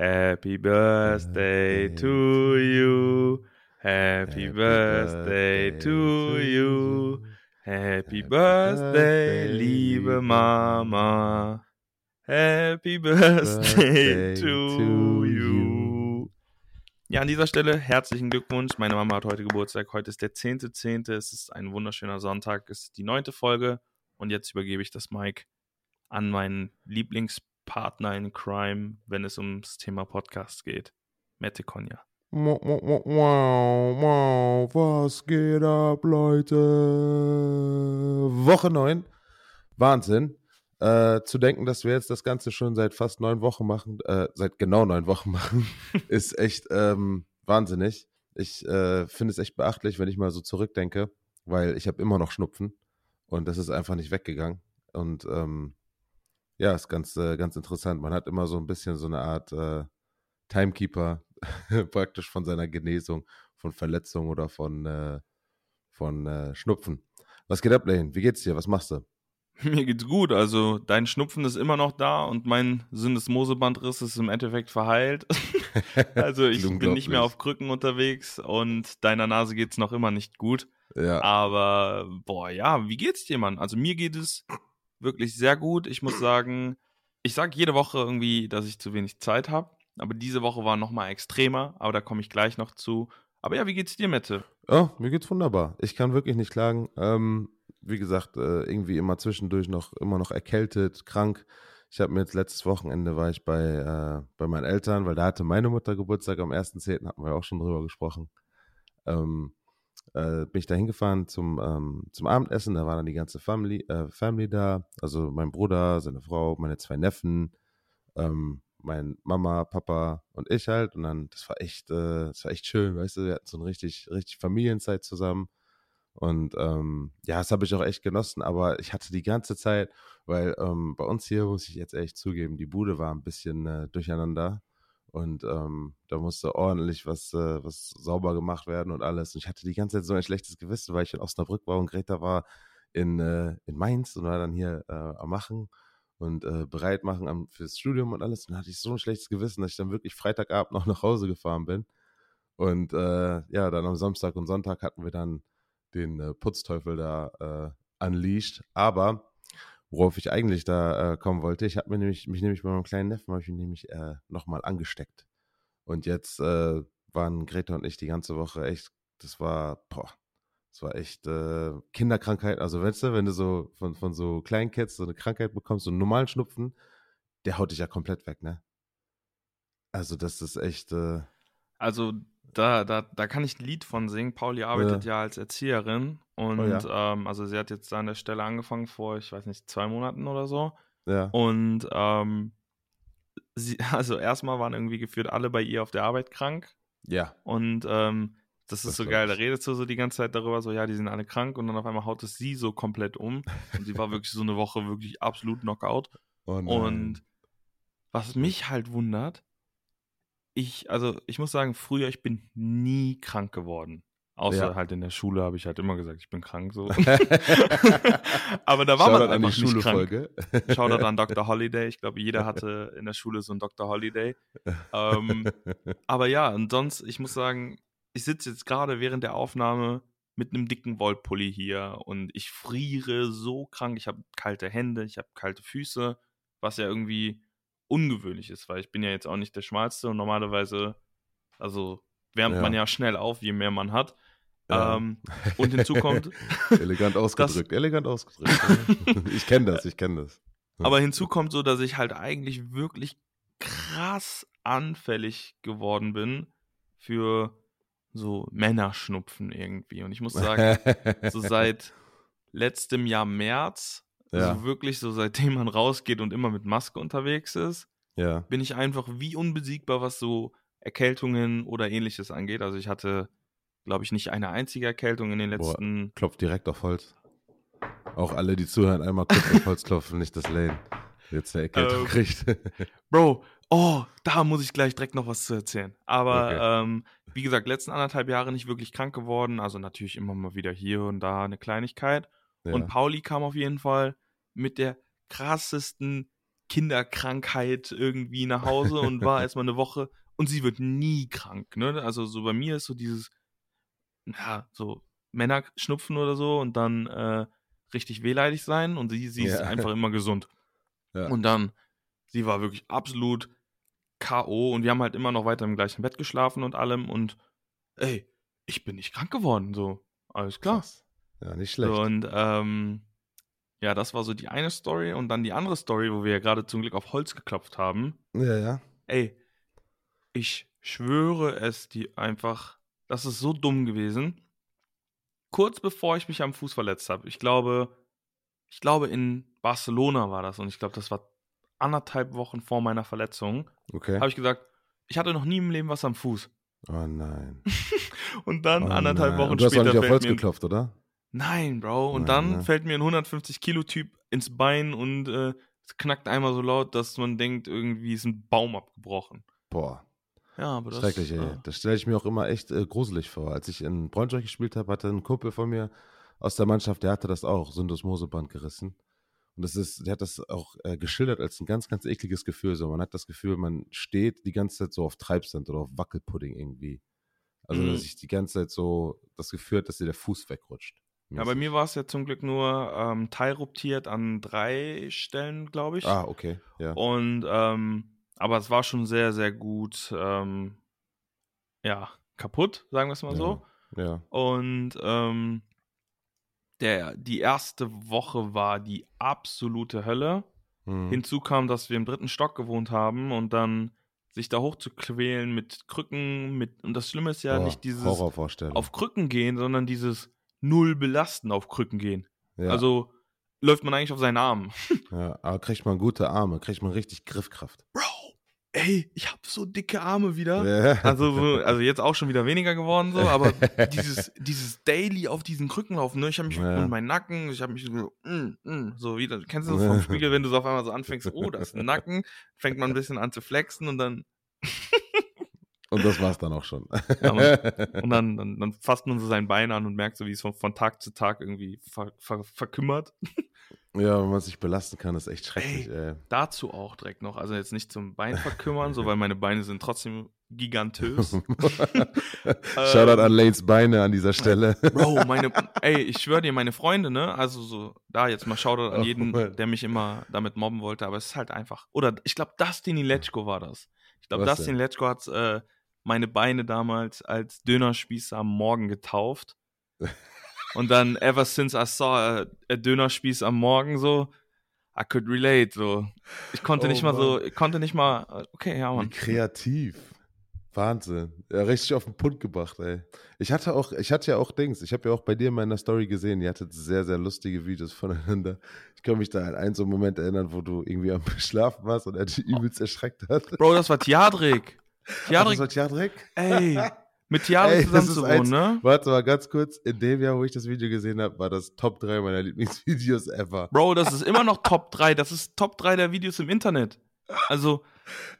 Happy Birthday to you. Happy Birthday to you. Happy Birthday, liebe Mama. Happy Birthday to you. Ja, an dieser Stelle herzlichen Glückwunsch. Meine Mama hat heute Geburtstag. Heute ist der 10.10. .10. Es ist ein wunderschöner Sonntag. Es ist die neunte Folge. Und jetzt übergebe ich das Mic an meinen Lieblingspartner in Crime, wenn es ums Thema Podcast geht. Mette Konja. Wow, wow, was geht ab, Leute? Woche 9. Wahnsinn. Äh, zu denken, dass wir jetzt das Ganze schon seit fast neun Wochen machen, äh, seit genau neun Wochen machen, ist echt ähm, wahnsinnig. Ich äh, finde es echt beachtlich, wenn ich mal so zurückdenke, weil ich habe immer noch Schnupfen und das ist einfach nicht weggegangen. Und ähm, ja, ist ganz, äh, ganz interessant. Man hat immer so ein bisschen so eine Art äh, Timekeeper praktisch von seiner Genesung, von Verletzungen oder von, äh, von äh, Schnupfen. Was geht ab, Lane? Wie geht's dir? Was machst du? Mir geht's gut. Also dein Schnupfen ist immer noch da und mein Syndesmosebandriss ist im Endeffekt verheilt. also ich bin nicht mehr auf Krücken unterwegs und deiner Nase geht's noch immer nicht gut. Ja. Aber boah, ja, wie geht's dir, Mann? Also mir geht es wirklich sehr gut. Ich muss sagen, ich sage jede Woche irgendwie, dass ich zu wenig Zeit habe. Aber diese Woche war nochmal extremer, aber da komme ich gleich noch zu. Aber ja, wie geht's dir, Mette? Oh, mir geht's wunderbar. Ich kann wirklich nicht klagen. Ähm, wie gesagt, äh, irgendwie immer zwischendurch noch immer noch erkältet, krank. Ich habe mir jetzt letztes Wochenende war ich bei, äh, bei meinen Eltern, weil da hatte meine Mutter Geburtstag am 1.10., hatten wir auch schon drüber gesprochen. Ähm, äh, bin ich da hingefahren zum, ähm, zum Abendessen, da war dann die ganze Family, äh, Family da, also mein Bruder, seine Frau, meine zwei Neffen, ähm, mein Mama, Papa und ich halt. Und dann, das war echt, äh, das war echt schön, weißt du, wir hatten so eine richtig, richtig Familienzeit zusammen. Und ähm, ja, das habe ich auch echt genossen, aber ich hatte die ganze Zeit, weil ähm, bei uns hier, muss ich jetzt echt zugeben, die Bude war ein bisschen äh, durcheinander und ähm, da musste ordentlich was, äh, was sauber gemacht werden und alles. Und ich hatte die ganze Zeit so ein schlechtes Gewissen, weil ich in Osnabrück war und Greta war in, äh, in Mainz und war dann hier äh, am Machen und äh, bereit machen am, fürs Studium und alles. Und dann hatte ich so ein schlechtes Gewissen, dass ich dann wirklich Freitagabend noch nach Hause gefahren bin. Und äh, ja, dann am Samstag und Sonntag hatten wir dann den äh, Putzteufel da äh, unleashed. Aber worauf ich eigentlich da äh, kommen wollte, ich habe mir nämlich, mich nämlich bei meinem kleinen Neffen ich mich nämlich äh, nochmal angesteckt. Und jetzt äh, waren Greta und ich die ganze Woche echt, das war, boah, es war echt äh, Kinderkrankheit. Also, weißt du, wenn du so von, von so kleinen Kids so eine Krankheit bekommst, so einen normalen Schnupfen, der haut dich ja komplett weg, ne? Also, das ist echt. Äh, also, da, da, da kann ich ein Lied von singen. Pauli arbeitet ja, ja als Erzieherin und oh, ja. ähm, also sie hat jetzt an der Stelle angefangen vor, ich weiß nicht, zwei Monaten oder so. Ja. Und ähm, sie, also erstmal waren irgendwie geführt alle bei ihr auf der Arbeit krank. Ja. Und ähm, das ist das so geil, da redest du so die ganze Zeit darüber, so ja, die sind alle krank und dann auf einmal haut es sie so komplett um. Und sie war wirklich so eine Woche wirklich absolut Knockout. Oh und was mich halt wundert, ich, also ich muss sagen, früher, ich bin nie krank geworden. Außer ja. halt in der Schule habe ich halt immer gesagt, ich bin krank so. Aber da war Shoutout man einfach nicht krank. Shoutout an Dr. Holiday. Ich glaube, jeder hatte in der Schule so einen Dr. Holiday. ähm, aber ja, und sonst, ich muss sagen, ich sitze jetzt gerade während der Aufnahme mit einem dicken Wollpulli hier und ich friere so krank. Ich habe kalte Hände, ich habe kalte Füße, was ja irgendwie ungewöhnlich ist, weil ich bin ja jetzt auch nicht der Schmalste und normalerweise, also wärmt ja. man ja schnell auf, je mehr man hat. Ja. Ähm, und hinzu kommt. elegant ausgedrückt, dass, elegant ausgedrückt. ich kenne das, ich kenne das. Aber hinzu kommt so, dass ich halt eigentlich wirklich krass anfällig geworden bin für so Männerschnupfen irgendwie. Und ich muss sagen, so seit letztem Jahr März, also ja. also wirklich so seitdem man rausgeht und immer mit Maske unterwegs ist, ja. bin ich einfach wie unbesiegbar, was so Erkältungen oder ähnliches angeht. Also ich hatte, glaube ich, nicht eine einzige Erkältung in den letzten. Boah, klopft direkt auf Holz. Auch alle, die zuhören, einmal kurz auf Holz klopfen, nicht das Lane. Jetzt eine Erkältung ähm, kriegt. Bro, oh, da muss ich gleich direkt noch was zu erzählen. Aber okay. ähm, wie gesagt, letzten anderthalb Jahre nicht wirklich krank geworden. Also natürlich immer mal wieder hier und da eine Kleinigkeit. Ja. Und Pauli kam auf jeden Fall mit der krassesten Kinderkrankheit irgendwie nach Hause und war erstmal eine Woche und sie wird nie krank, ne? Also so bei mir ist so dieses, ja, so Männerschnupfen oder so und dann äh, richtig wehleidig sein und sie, sie ja. ist einfach immer gesund. Ja. Und dann, sie war wirklich absolut K.O. und wir haben halt immer noch weiter im gleichen Bett geschlafen und allem und ey, ich bin nicht krank geworden, so. Alles klar. Krass. Ja, nicht schlecht. So, und ähm, ja, das war so die eine Story und dann die andere Story, wo wir ja gerade zum Glück auf Holz geklopft haben. Ja, ja. Ey, ich schwöre es dir einfach, das ist so dumm gewesen. Kurz bevor ich mich am Fuß verletzt habe, ich glaube, ich glaube in Barcelona war das und ich glaube, das war anderthalb Wochen vor meiner Verletzung. Okay. Habe ich gesagt, ich hatte noch nie im Leben was am Fuß. Oh nein. und dann oh anderthalb Wochen du hast später. Du hast auch nicht auf Holz geklopft, oder? Nein, Bro. Und nein, dann nein. fällt mir ein 150 Kilo Typ ins Bein und äh, es knackt einmal so laut, dass man denkt, irgendwie ist ein Baum abgebrochen. Boah. Ja, aber das Schrecklich, ey. Ja. Das stelle ich mir auch immer echt äh, gruselig vor. Als ich in Braunschweig gespielt habe, hatte ein Kumpel von mir aus der Mannschaft, der hatte das auch, Syndesmoseband gerissen. Und das ist, der hat das auch äh, geschildert als ein ganz, ganz ekliges Gefühl. So, man hat das Gefühl, man steht die ganze Zeit so auf Treibsand oder auf Wackelpudding irgendwie. Also, mhm. dass ich die ganze Zeit so das Gefühl hat, dass dir der Fuß wegrutscht. Ja, bei mir war es ja zum Glück nur ähm, teilruptiert an drei Stellen, glaube ich. Ah, okay. Ja. Und ähm, aber es war schon sehr, sehr gut, ähm, ja, kaputt, sagen wir es mal ja, so. Ja. Und ähm, der, die erste Woche war die absolute Hölle. Hm. Hinzu kam, dass wir im dritten Stock gewohnt haben und dann sich da hochzuquälen mit Krücken, mit und das Schlimme ist ja Boah, nicht dieses auf Krücken gehen, sondern dieses null belasten auf Krücken gehen. Ja. Also läuft man eigentlich auf seinen Armen. Ja, aber kriegt man gute Arme, kriegt man richtig Griffkraft. Bro, ey, ich habe so dicke Arme wieder. Ja. Also, so, also jetzt auch schon wieder weniger geworden, so, aber dieses, dieses Daily auf diesen Krücken laufen, ne? Ich habe mich ja. und meinen Nacken, ich habe mich so, mm, mm, so wieder, kennst du das vom Spiegel, wenn du so auf einmal so anfängst, oh, das ist ein Nacken, fängt man ein bisschen an zu flexen und dann. Und das war's dann auch schon. Ja, man, und dann, dann, dann, fasst man so sein Bein an und merkt so, wie es von, von Tag zu Tag irgendwie ver, ver, verkümmert. Ja, wenn man sich belasten kann, ist echt schrecklich, ey, ey. Dazu auch direkt noch, also jetzt nicht zum Bein verkümmern, so weil meine Beine sind trotzdem gigantös. Shoutout ähm, an Lanes Beine an dieser Stelle. Bro, meine, ey, ich schwöre dir, meine Freunde, ne, also so, da jetzt mal Shoutout an jeden, oh, der mich immer damit mobben wollte, aber es ist halt einfach, oder ich glaube, Dustin Lechko war das. Ich glaube, Dustin Lechko hat äh, meine Beine damals als Dönerspieß am Morgen getauft. Und dann, ever since I saw a, a Dönerspieß am Morgen so, I could relate, so. Ich konnte oh, nicht mal Mann. so, ich konnte nicht mal, okay, ja, Mann. Wie kreativ. Wahnsinn. Ja, richtig auf den Punkt gebracht, ey. Ich hatte auch, ich hatte ja auch Dings, ich habe ja auch bei dir in meiner Story gesehen, ihr hattet sehr, sehr lustige Videos voneinander. Ich kann mich da an einen so einen Moment erinnern, wo du irgendwie am Schlafen warst und er dich übelst erschreckt hat. Bro, das war Tiadrik. Tiadrik. Ach, das war Tiadrik? Ey, mit Tiare zusammen zu wohnen, ne? Warte mal ganz kurz. In dem Jahr, wo ich das Video gesehen habe, war das Top 3 meiner Lieblingsvideos ever. Bro, das ist immer noch Top 3. Das ist Top 3 der Videos im Internet. Also.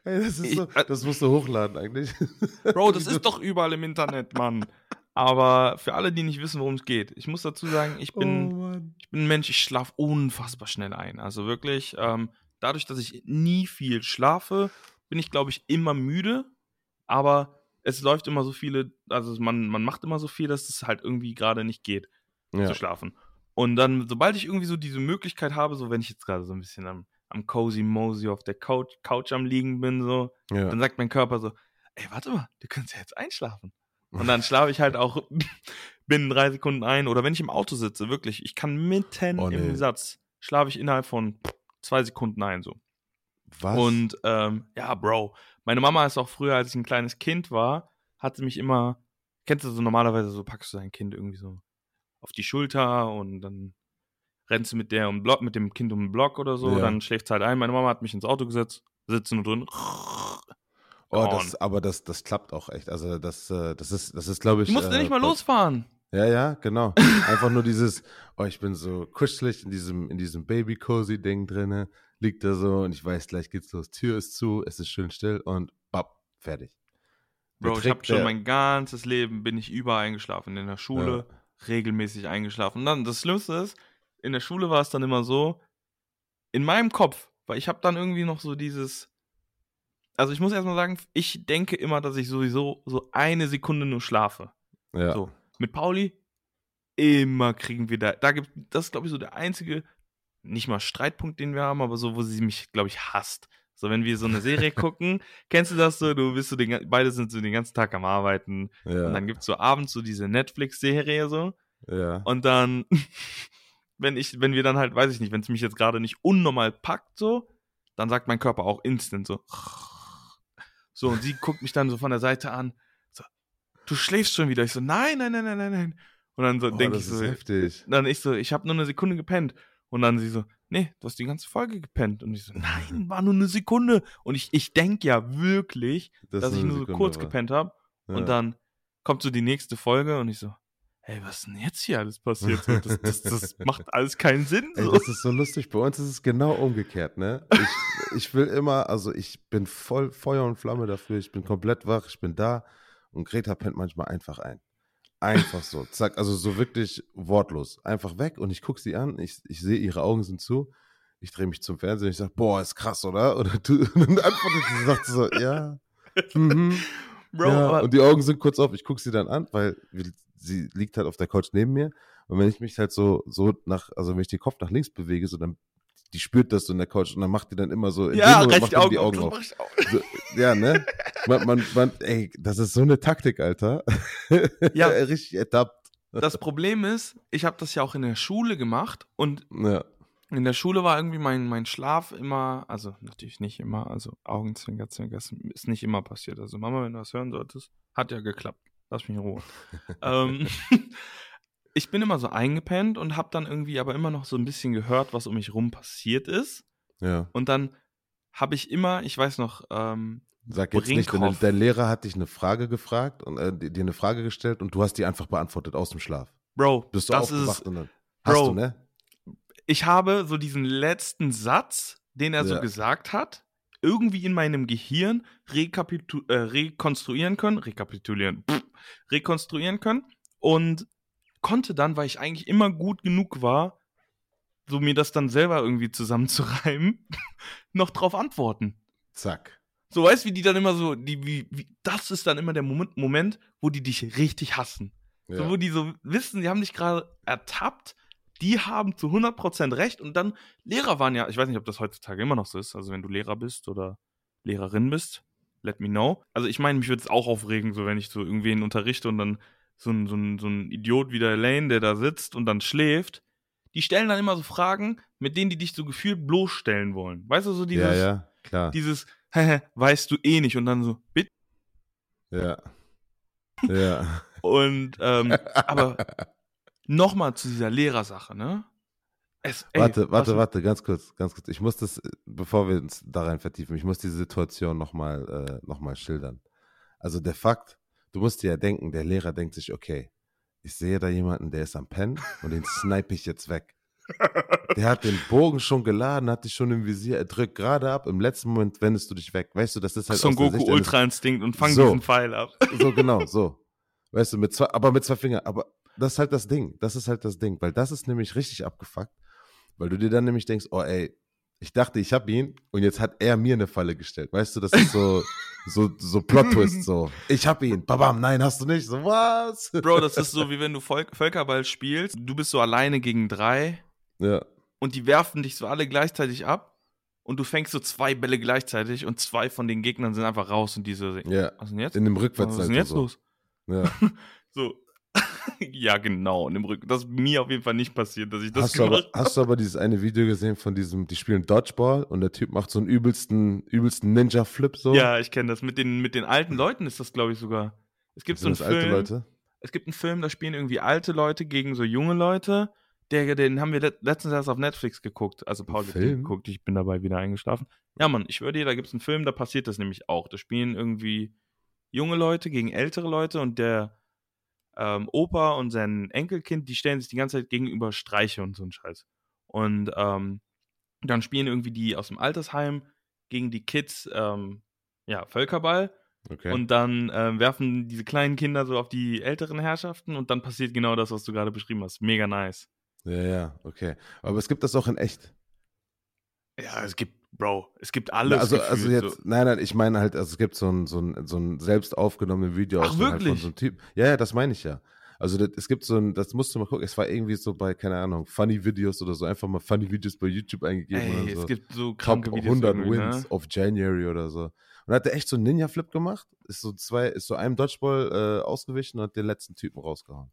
Ey, das, ist so, äh, das musst du hochladen eigentlich. Bro, das ist doch überall im Internet, Mann. Aber für alle, die nicht wissen, worum es geht, ich muss dazu sagen, ich bin, oh, ich bin ein Mensch, ich schlafe unfassbar schnell ein. Also wirklich, ähm, dadurch, dass ich nie viel schlafe, bin ich, glaube ich, immer müde. Aber es läuft immer so viele, also man, man macht immer so viel, dass es halt irgendwie gerade nicht geht, ja. zu schlafen. Und dann, sobald ich irgendwie so diese Möglichkeit habe, so wenn ich jetzt gerade so ein bisschen am, am cozy mosey auf der Couch, Couch am liegen bin, so, ja. dann sagt mein Körper so, ey, warte mal, du kannst ja jetzt einschlafen. Und dann schlafe ich halt auch binnen drei Sekunden ein. Oder wenn ich im Auto sitze, wirklich, ich kann mitten oh, nee. im Satz, schlafe ich innerhalb von zwei Sekunden ein, so. Was? Und ähm, ja, Bro, meine Mama ist auch früher, als ich ein kleines Kind war, hat sie mich immer, kennst du so normalerweise, so packst du dein Kind irgendwie so auf die Schulter und dann rennst du mit der um Block, mit dem Kind um den Block oder so, ja. dann schläft es halt ein. Meine Mama hat mich ins Auto gesetzt, sitzen und drin. Oh, das, aber das, das klappt auch echt. Also das, äh, das ist, das ist, glaube ich. Du musst äh, nicht mal losfahren. Ja, ja, genau. Einfach nur dieses, oh, ich bin so kuschelig in diesem, in diesem Baby-Cozy-Ding drinne liegt da so und ich weiß, gleich geht's los. Tür ist zu, es ist schön still und bap, fertig. Bro, ich habe schon mein ganzes Leben bin ich überall eingeschlafen. In der Schule ja. regelmäßig eingeschlafen. Und dann, das Schlimmste ist, in der Schule war es dann immer so, in meinem Kopf weil ich habe dann irgendwie noch so dieses. Also ich muss erstmal sagen, ich denke immer, dass ich sowieso so eine Sekunde nur schlafe. Ja. So. Mit Pauli, immer kriegen wir da. Da gibt das ist, glaube ich, so der einzige, nicht mal Streitpunkt, den wir haben, aber so, wo sie mich, glaube ich, hasst. So, wenn wir so eine Serie gucken, kennst du das so? Du bist so den, beide sind so den ganzen Tag am Arbeiten. Ja. Und dann gibt's so abends so diese Netflix-Serie so. ja. Und dann, wenn ich, wenn wir dann halt, weiß ich nicht, wenn es mich jetzt gerade nicht unnormal packt, so, dann sagt mein Körper auch instant so. So, und sie guckt mich dann so von der Seite an, du schläfst schon wieder. Ich so, nein, nein, nein, nein, nein, nein. Und dann so oh, denke ich so, heftig. dann ich so, ich habe nur eine Sekunde gepennt. Und dann sie so, nee, du hast die ganze Folge gepennt. Und ich so, nein, war nur eine Sekunde. Und ich, ich denke ja wirklich, Das dass ich nur so Sekunde kurz war. gepennt habe. Ja. Und dann kommt so die nächste Folge und ich so, hey, was ist denn jetzt hier alles passiert? So, das, das, das macht alles keinen Sinn. Ey, So. das ist so lustig. Bei uns ist es genau umgekehrt, ne? Ich, ich will immer, also ich bin voll Feuer und Flamme dafür. Ich bin komplett wach, ich bin da. Und Greta pennt manchmal einfach ein. Einfach so. Zack, also so wirklich wortlos. Einfach weg und ich gucke sie an. Ich, ich sehe, ihre Augen sind zu. Ich drehe mich zum Fernseher und ich sage, boah, ist krass, oder? Oder du, und dann antwortet sie, sagt so, ja. Mhm, Bro, ja. Und die Augen sind kurz auf. Ich gucke sie dann an, weil sie liegt halt auf der Couch neben mir. Und wenn ich mich halt so, so nach, also wenn ich den Kopf nach links bewege, so dann, die spürt das so in der Couch und dann macht die dann immer so, in dem ja, recht macht die Augen, die Augen auf. So, ja, ne? Man, man, man, ey, das ist so eine Taktik, Alter. Ja. Richtig ertappt. Das Problem ist, ich habe das ja auch in der Schule gemacht und Ja. in der Schule war irgendwie mein, mein Schlaf immer, also natürlich nicht immer, also Augenzwinker, Zwinker, ist- ist nicht immer passiert. Also Mama, wenn du das hören solltest, hat ja geklappt. Lass mich in Ruhe. ähm, ich bin immer so eingepennt und habe dann irgendwie aber immer noch so ein bisschen gehört, was um mich rum passiert ist. Ja. Und dann habe ich immer, ich weiß noch, ähm, Sag jetzt nicht, Brinkhoff. der Lehrer hat dich eine Frage gefragt und äh, dir eine Frage gestellt und du hast die einfach beantwortet aus dem Schlaf. Bro, Bist du das aufgewacht ist, und dann hast Bro. du, ne? ich habe so diesen letzten Satz, den er so Ja. gesagt hat, irgendwie in meinem Gehirn äh, rekonstruieren können, rekapitulieren, pff, rekonstruieren können und konnte dann, weil ich eigentlich immer gut genug war, so mir das dann selber irgendwie zusammenzureimen, noch drauf antworten. Zack. So weißt wie die dann immer so, die, wie, wie, das ist dann immer der Moment, Moment, wo die dich richtig hassen. Ja. So, wo die so wissen, sie haben dich gerade ertappt, die haben zu 100% recht und dann, Lehrer waren ja, ich weiß nicht, ob das heutzutage immer noch so ist, also wenn du Lehrer bist oder Lehrerin bist, let me know. Also ich meine, mich würde es auch aufregen, so wenn ich so irgendwen unterrichte und dann so ein, so ein, so ein Idiot wie der Lane, der da sitzt und dann schläft, die stellen dann immer so Fragen, mit denen die dich so gefühlt bloßstellen wollen. Weißt du, so dieses, ja, ja, klar. dieses, weißt du eh nicht und dann so, bitte. Ja. Ja. Und, ähm, aber nochmal zu dieser Lehrersache, ne? Es, ey, warte, warte, warte, ganz kurz, ganz kurz. Ich muss das, bevor wir uns da rein vertiefen, ich muss diese Situation nochmal äh, noch mal schildern. Also der Fakt, du musst dir ja denken, der Lehrer denkt sich, okay, ich sehe da jemanden, der ist am Pennen und den snipe ich jetzt weg. Der hat den Bogen schon geladen, hat dich schon im Visier, er drückt gerade ab, im letzten Moment wendest du dich weg. Weißt du, das ist halt Son aus der Goku Sicht eines- Ultra Instinkt und fang So. diesen Pfeil ab. So, genau, so. Weißt du, mit zwei, aber mit zwei Fingern. Aber das ist halt das Ding. Das ist halt das Ding. Weil das ist nämlich richtig abgefuckt. Weil du dir dann nämlich denkst, oh ey, ich dachte, ich hab ihn und jetzt hat er mir eine Falle gestellt. Weißt du, das ist so, so, so Plot-Twist, so. Ich hab ihn. Babam, nein, hast du nicht. So, was? Bro, das ist so wie wenn du Volk Völkerball spielst. Du bist so alleine gegen drei Ja, und die werfen dich so alle gleichzeitig ab und du fängst so zwei Bälle gleichzeitig und zwei von den Gegnern sind einfach raus und die so, ja. was ist denn jetzt? In dem Was ist denn jetzt so. los? Ja. So. ja, genau, und im Rücken. Das ist mir auf jeden Fall nicht passiert, dass ich das Hast, gemacht habe. hast du aber dieses eine Video gesehen von diesem, die spielen Dodgeball und der Typ macht so einen übelsten, übelsten Ninja-Flip so? Ja, ich kenne das. Mit den, mit den alten Leuten ist das, glaube ich, sogar. Es gibt so Sind einen das Film. alte Leute? Es gibt einen Film, da spielen irgendwie alte Leute gegen so junge Leute. Der, den haben wir let- letztens erst auf Netflix geguckt. Also Paul hat den geguckt, ich bin dabei wieder eingeschlafen. Ja, Mann, ich würde dir, da gibt es einen Film, da passiert das nämlich auch. Da spielen irgendwie junge Leute gegen ältere Leute und der ähm, Opa und sein Enkelkind, die stellen sich die ganze Zeit gegenüber Streiche und so ein Scheiß. Und ähm, dann spielen irgendwie die aus dem Altersheim gegen die Kids, ähm, ja, Völkerball. Okay. Und dann ähm, werfen diese kleinen Kinder so auf die älteren Herrschaften und dann passiert genau das, was du gerade beschrieben hast. Mega nice. ja, ja, okay. Aber es gibt das auch in echt. Ja, es gibt Bro, es gibt alles. Also, also jetzt, so. nein, nein, ich meine halt, also es gibt so ein, so ein, so ein selbst aufgenommenes Video Ach, wirklich? Halt von so einem Typ. Ja, ja, das meine ich ja. Also das, es gibt so ein, das musst du mal gucken, es war irgendwie so bei, keine Ahnung, Funny Videos oder so, einfach mal Funny Videos bei YouTube eingegeben Ey, oder so. es gibt so kranke Top Videos 100 Wins ne? of January oder so. Und hat er echt so einen Ninja-Flip gemacht, ist so zwei, ist so einem Dodgeball äh, ausgewichen und hat den letzten Typen rausgehauen.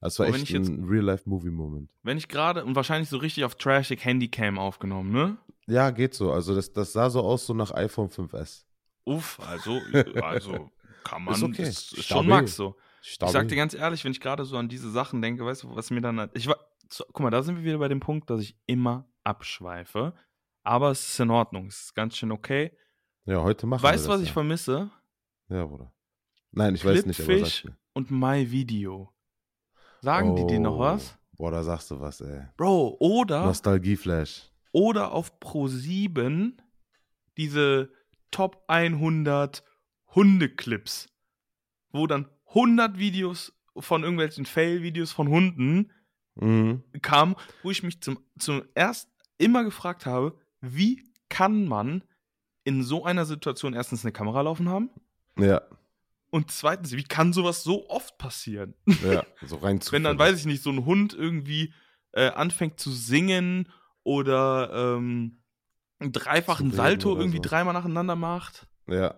Das war Aber echt ein Real-Life-Movie-Moment. Wenn ich gerade, und wahrscheinlich so richtig auf Trashig Handycam aufgenommen, ne? Ja, geht so. Also das, das sah so aus, so nach iPhone 5S. Uff, also, also kann man, ist, okay. ist, ist schon Max so. Stabil. Ich sag dir ganz ehrlich, wenn ich gerade so an diese Sachen denke, weißt du, was mir dann. Ich war, so, guck mal, da sind wir wieder bei dem Punkt, dass ich immer abschweife. Aber es ist in Ordnung. Es ist ganz schön okay. Ja, heute machen weißt, wir Weißt du, was ich vermisse? Ja, Bruder. Nein, ich weiß nicht, aber sag und My Video. Sagen oh, die dir noch was? Boah, da sagst du was, ey. Bro, oder. Nostalgieflash. Oder auf Pro 7 diese Top 100 Hundeclips, wo dann 100 Videos von irgendwelchen Fail-Videos von Hunden mhm. kamen, wo ich mich zum, zum erst immer gefragt habe, wie kann man in so einer Situation erstens eine Kamera laufen haben? Ja. Und zweitens, wie kann sowas so oft passieren? Ja, so rein zu. Wenn dann, weiß ich nicht, so ein Hund irgendwie äh, anfängt zu singen oder ähm, einen dreifachen Salto irgendwie so. dreimal nacheinander macht. Ja.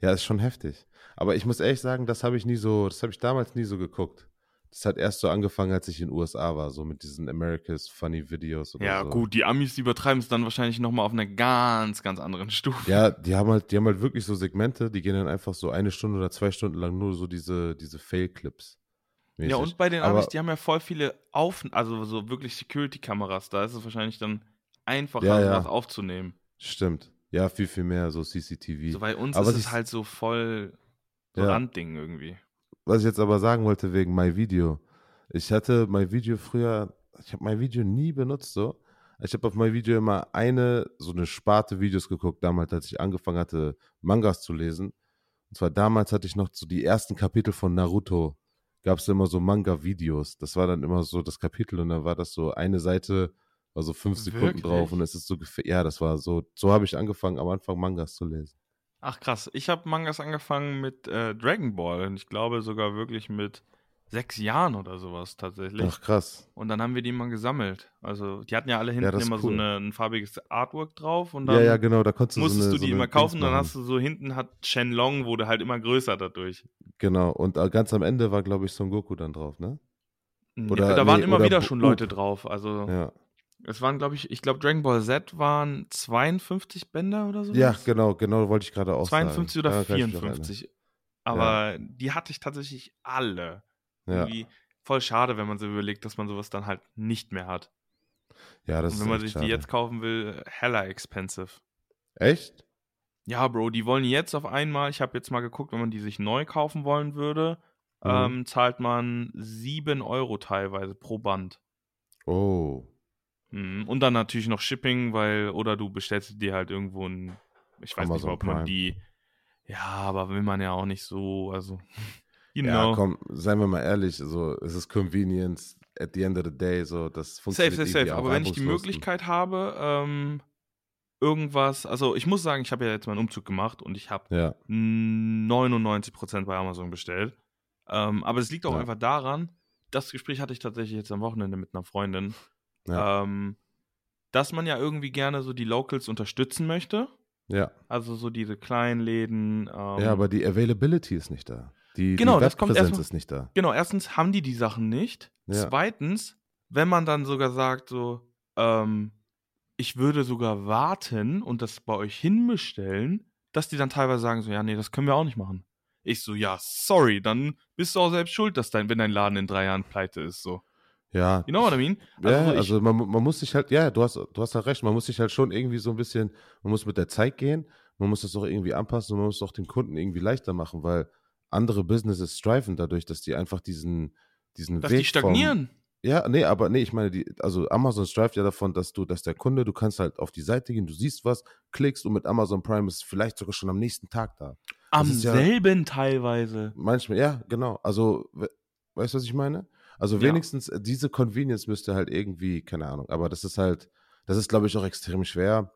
Ja, ist schon heftig. Aber ich muss ehrlich sagen, das habe ich nie so, das habe ich damals nie so geguckt. Das hat erst so angefangen, als ich in den USA war, so mit diesen America's Funny Videos oder ja, so. gut, die Amis die übertreiben es dann wahrscheinlich nochmal auf einer ganz, ganz anderen Stufe. Ja, die haben halt, die haben halt wirklich so Segmente, die gehen dann einfach so eine Stunde oder zwei Stunden lang nur so diese, diese Fail-Clips. Ja, und bei den Amis, die haben ja voll viele Auf, also so wirklich Security-Kameras, da ist es wahrscheinlich dann einfacher, ja, ja. sowas aufzunehmen. Stimmt. Ja, viel, viel mehr, so CCTV. So bei uns aber ist es halt so voll so ja. Randding irgendwie was ich jetzt aber sagen wollte wegen My Video. Ich hatte My Video früher, ich habe My Video nie benutzt so. Ich habe auf My Video immer eine, so eine Sparte Videos geguckt, damals, als ich angefangen hatte, Mangas zu lesen. Und zwar damals hatte ich noch so die ersten Kapitel von Naruto. Gab es immer so Manga-Videos. Das war dann immer so das Kapitel und dann war das so eine Seite, war so fünf Sekunden Wirklich? drauf und es ist so, ja, das war so, so habe ich angefangen, am Anfang Mangas zu lesen. Ach krass, ich habe Mangas angefangen mit äh, Dragon Ball und ich glaube sogar wirklich mit sechs Jahren oder sowas tatsächlich. Ach krass. Und dann haben wir die mal gesammelt. Also die hatten ja alle hinten ja, immer cool. so eine, ein farbiges Artwork drauf und dann ja, ja, genau, da konntest du musstest so eine, du die so immer kaufen, dann hast du so hinten hat Shenlong wurde halt immer größer dadurch. Genau, und äh, ganz am Ende war glaube ich Son Goku dann drauf, ne? Oder, ja, da waren nee, immer wieder schon Leute drauf, also ja. Es waren, glaube ich, ich glaube, Dragon Ball Z waren 52 Bänder oder so. Ja, genau, genau, wollte ich gerade auch 52 sagen. oder 54. Aber ja. die hatte ich tatsächlich alle. Ja. Irgendwie voll schade, wenn man so überlegt, dass man sowas dann halt nicht mehr hat. Ja, das Und wenn man sich schade. die jetzt kaufen will, hella expensive. Echt? Ja, Bro, die wollen jetzt auf einmal, ich habe jetzt mal geguckt, wenn man die sich neu kaufen wollen würde, mhm. ähm, zahlt man 7 Euro teilweise pro Band. Oh. Mhm. Und dann natürlich noch Shipping, weil, oder du bestellst dir halt irgendwo ein, ich weiß Amazon nicht, ob man Prime. die, ja, aber will man ja auch nicht so, also, you ja, komm, seien wir mal ehrlich, so, es ist Convenience at the end of the day, so, das funktioniert Safe, safe, safe, aber wenn ich die Möglichkeit habe, ähm, irgendwas, also ich muss sagen, ich habe ja jetzt meinen Umzug gemacht und ich habe ja. 99% bei Amazon bestellt. Ähm, aber es liegt auch ja. einfach daran, das Gespräch hatte ich tatsächlich jetzt am Wochenende mit einer Freundin. Ja. Ähm, dass man ja irgendwie gerne so die Locals unterstützen möchte. Ja. Also so diese kleinen Läden. Ähm, ja, aber die Availability ist nicht da. Die, genau, die Webpräsenz ist nicht da. Genau, erstens haben die die Sachen nicht. Ja. Zweitens, wenn man dann sogar sagt, so, ähm, ich würde sogar warten und das bei euch hinbestellen, dass die dann teilweise sagen, so, ja, nee, das können wir auch nicht machen. Ich so, ja, sorry, dann bist du auch selbst schuld, dass dein, wenn dein Laden in drei Jahren pleite ist, so. Ja. You know what I mean? Also, ja, also man, man muss sich halt, ja, du hast, du hast halt recht, man muss sich halt schon irgendwie so ein bisschen, man muss mit der Zeit gehen, man muss das auch irgendwie anpassen und man muss auch den Kunden irgendwie leichter machen, weil andere Businesses striven dadurch, dass die einfach diesen, diesen dass Weg. Dass die stagnieren. Vom, ja, nee, aber nee, ich meine, die, also Amazon strive ja davon, dass du, dass der Kunde, du kannst halt auf die Seite gehen, du siehst was, klickst und mit Amazon Prime ist vielleicht sogar schon am nächsten Tag da. Am selben ja, teilweise. Manchmal, ja, genau. Also, weißt du, was ich meine? Also wenigstens ja. Äh, diese Convenience müsste halt irgendwie, keine Ahnung, aber das ist halt, das ist, glaube ich, auch extrem schwer.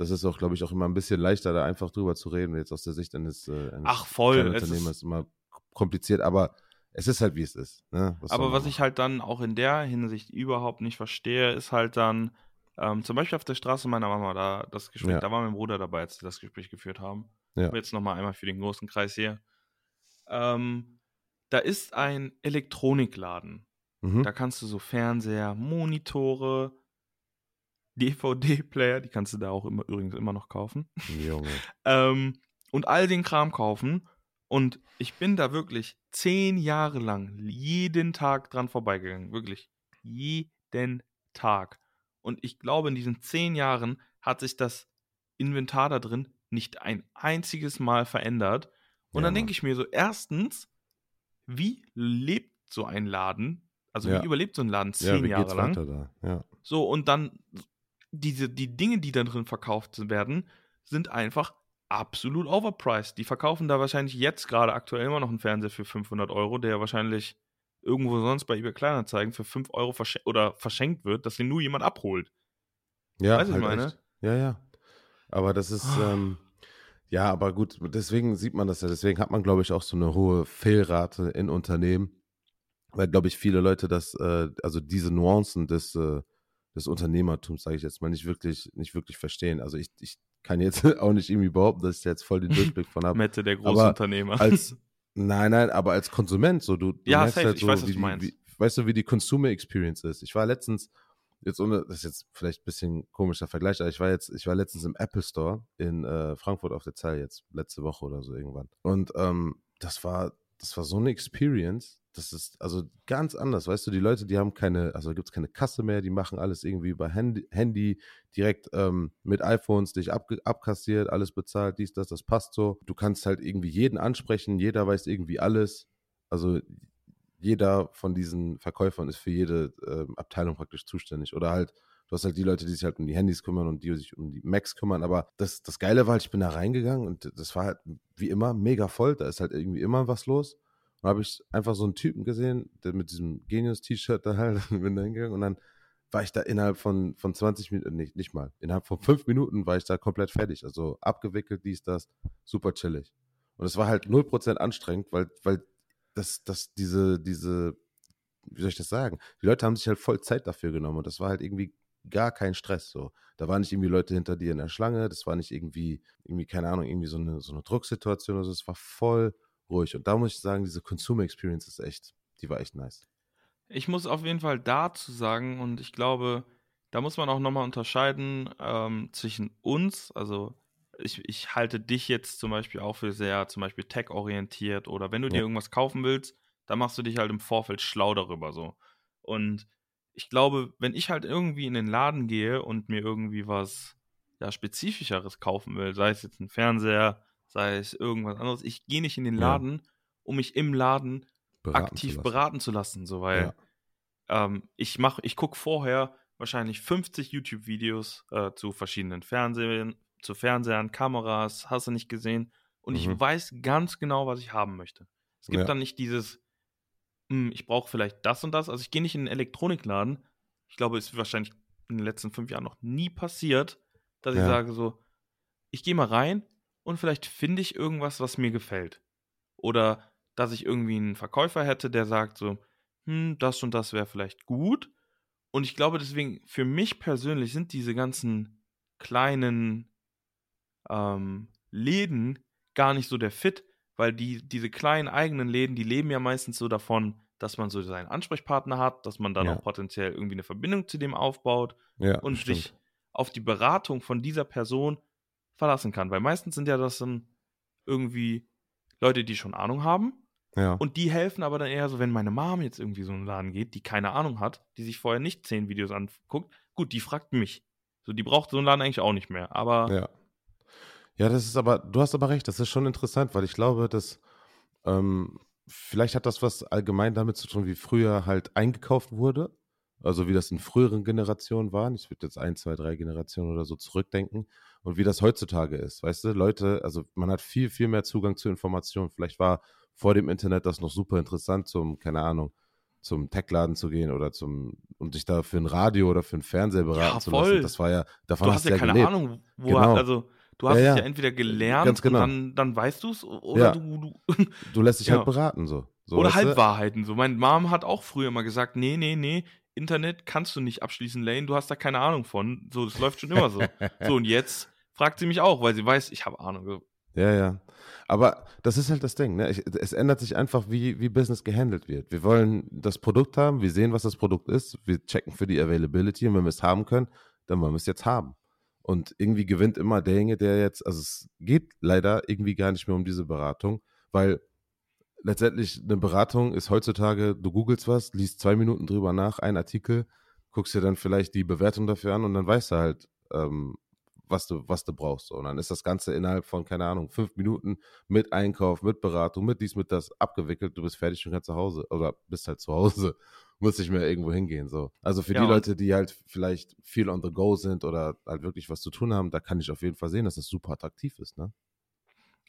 Das ist auch, glaube ich, auch immer ein bisschen leichter, da einfach drüber zu reden. Jetzt aus der Sicht eines, äh, eines Ach, voll. Unternehmers ist immer kompliziert, aber es ist halt, wie es ist. Ne? Was aber was ich halt dann auch in der Hinsicht überhaupt nicht verstehe, ist halt dann, ähm, zum Beispiel auf der Straße meiner Mama, da das Gespräch, ja. da war mein Bruder dabei, als sie das Gespräch geführt haben. Ja. Jetzt nochmal einmal für den großen Kreis hier. Ähm, da ist ein Elektronikladen. Mhm. Da kannst du so Fernseher, Monitore, DVD-Player, die kannst du da auch immer, übrigens immer noch kaufen. Junge. ähm, und all den Kram kaufen. Und ich bin da wirklich zehn Jahre lang jeden Tag dran vorbeigegangen. Wirklich. Jeden Tag. Und ich glaube, in diesen zehn Jahren hat sich das Inventar da drin nicht ein einziges Mal verändert. Und ja, dann denke ich mir so, erstens, wie lebt so ein Laden? Also ja. wie überlebt so ein Laden zehn ja, Jahre lang? Ja. So, und dann diese, die Dinge, die da drin verkauft werden, sind einfach absolut overpriced. Die verkaufen da wahrscheinlich jetzt gerade aktuell immer noch einen Fernseher für 500 Euro, der wahrscheinlich irgendwo sonst bei eBay Kleinanzeigen für 5 Euro verschen oder verschenkt wird, dass den nur jemand abholt. Ja, weißt halt ich meine? Echt. Ja, ja. Aber das ist, oh. ähm, ja, aber gut, deswegen sieht man das ja. Deswegen hat man, glaube ich, auch so eine hohe Fehlrate in Unternehmen, weil, glaube ich, viele Leute das, äh, also diese Nuancen des, äh, des Unternehmertums, sage ich jetzt mal, nicht wirklich, nicht wirklich verstehen. Also ich, ich kann jetzt auch nicht irgendwie behaupten, dass ich jetzt voll den Durchblick von habe. Mette, der Großunternehmer. Als, nein, nein, aber als Konsument, so du, du ja, merkst safe, halt so, weiß, wie, wie, weißt du, wie die Consumer Experience ist. Ich war letztens, jetzt ohne, das ist jetzt vielleicht ein bisschen komischer Vergleich, aber ich war jetzt, ich war letztens im Apple Store in äh, Frankfurt auf der Zeile jetzt, letzte Woche oder so irgendwann. Und ähm, das war, das war so eine Experience. Das ist also ganz anders, weißt du, die Leute, die haben keine, also gibt es keine Kasse mehr, die machen alles irgendwie über Handy, Handy direkt ähm, mit iPhones dich ab, abkassiert, alles bezahlt, dies, das, das passt so. Du kannst halt irgendwie jeden ansprechen, jeder weiß irgendwie alles. Also jeder von diesen Verkäufern ist für jede äh, Abteilung praktisch zuständig. Oder halt, du hast halt die Leute, die sich halt um die Handys kümmern und die sich um die Macs kümmern. Aber das, das Geile war halt, ich bin da reingegangen und das war halt wie immer mega voll. Da ist halt irgendwie immer was los. Und habe ich einfach so einen Typen gesehen, der mit diesem Genius-T-Shirt da halt, bin da hingegangen und dann war ich da innerhalb von, von 20 Minuten, nicht, nicht mal, innerhalb von fünf Minuten war ich da komplett fertig. Also abgewickelt, dies, das, super chillig. Und es war halt 0% anstrengend, weil, weil dass, dass diese, diese, wie soll ich das sagen? Die Leute haben sich halt voll Zeit dafür genommen und das war halt irgendwie gar kein Stress so. Da waren nicht irgendwie Leute hinter dir in der Schlange, das war nicht irgendwie, irgendwie, keine Ahnung, irgendwie so eine, so eine Drucksituation oder so. Es war voll ruhig. Und da muss ich sagen, diese Consumer Experience ist echt, die war echt nice. Ich muss auf jeden Fall dazu sagen, und ich glaube, da muss man auch nochmal unterscheiden ähm, zwischen uns, also ich, ich halte dich jetzt zum Beispiel auch für sehr zum Beispiel tech-orientiert oder wenn du ja. dir irgendwas kaufen willst, dann machst du dich halt im Vorfeld schlau darüber so. Und ich glaube, wenn ich halt irgendwie in den Laden gehe und mir irgendwie was ja, Spezifischeres kaufen will, sei es jetzt ein Fernseher, sei es irgendwas anderes, ich gehe nicht in den Laden, ja. um mich im Laden beraten aktiv zu beraten zu lassen, so weil ja. ähm, ich mache, ich gucke vorher wahrscheinlich 50 YouTube-Videos äh, zu verschiedenen Fernsehern, zu Fernsehern, Kameras, hast du nicht gesehen. Und mhm. ich weiß ganz genau, was ich haben möchte. Es gibt ja. dann nicht dieses, hm, ich brauche vielleicht das und das. Also ich gehe nicht in einen Elektronikladen. Ich glaube, es ist wahrscheinlich in den letzten fünf Jahren noch nie passiert, dass ich sage so, ich gehe mal rein und vielleicht finde ich irgendwas, was mir gefällt. Oder dass ich irgendwie einen Verkäufer hätte, der sagt so, hm, das und das wäre vielleicht gut. Und ich glaube deswegen, für mich persönlich sind diese ganzen kleinen ähm, Läden gar nicht so der Fit, weil die, diese kleinen eigenen Läden, die leben ja meistens so davon, dass man so seinen Ansprechpartner hat, dass man dann ja. auch potenziell irgendwie eine Verbindung zu dem aufbaut ja, und stimmt. sich auf die Beratung von dieser Person verlassen kann. Weil meistens sind ja das dann irgendwie Leute, die schon Ahnung haben. Ja. Und die helfen aber dann eher so, wenn meine Mom jetzt irgendwie so einen Laden geht, die keine Ahnung hat, die sich vorher nicht zehn Videos anguckt, gut, die fragt mich. So, die braucht so einen Laden eigentlich auch nicht mehr. Aber ja. Ja, das ist aber, du hast aber recht, das ist schon interessant, weil ich glaube, dass ähm, vielleicht hat das was allgemein damit zu tun, wie früher halt eingekauft wurde. Also wie das in früheren Generationen war. Ich würde jetzt ein, zwei, drei Generationen oder so zurückdenken und wie das heutzutage ist. Weißt du, Leute, also man hat viel, viel mehr Zugang zu Informationen. Vielleicht war vor dem Internet das noch super interessant zum, keine Ahnung, zum Tech-Laden zu gehen oder zum und sich da für ein Radio oder für ein Fernseher beraten ja, zu lassen. Das war ja, davon du hast, ja, ja keine gelebt. Ahnung, wo genau. also du hast ja, ja. es ja entweder gelernt genau. und dann, dann weißt du es oder du, du, du lässt dich halt beraten so. so oder Halbwahrheiten so. Mein Mom hat auch früher immer gesagt, nee, nee, nee, Internet kannst du nicht abschließen, Lane, du hast da keine Ahnung von. So, das läuft schon immer so. so und jetzt fragt sie mich auch, weil sie weiß, ich habe Ahnung. Ja, ja. Aber das ist halt das Ding. Ne? Ich, es ändert sich einfach, wie, wie Business gehandelt wird. Wir wollen das Produkt haben, wir sehen, was das Produkt ist, wir checken für die Availability und wenn wir es haben können, dann wollen wir es jetzt haben. Und irgendwie gewinnt immer derjenige, der jetzt, also es geht leider irgendwie gar nicht mehr um diese Beratung, weil letztendlich eine Beratung ist heutzutage, du googelst was, liest zwei Minuten drüber nach, ein Artikel, guckst dir dann vielleicht die Bewertung dafür an und dann weißt du halt, ähm, was du, was du brauchst. Und dann ist das Ganze innerhalb von, keine Ahnung, fünf Minuten mit Einkauf, mit Beratung, mit dies, mit das abgewickelt. Du bist fertig und kannst zu Hause oder bist halt zu Hause. Muss nicht mehr irgendwo hingehen. So. Also für ja, die Leute, die halt vielleicht viel on the go sind oder halt wirklich was zu tun haben, da kann ich auf jeden Fall sehen, dass das super attraktiv ist, ne?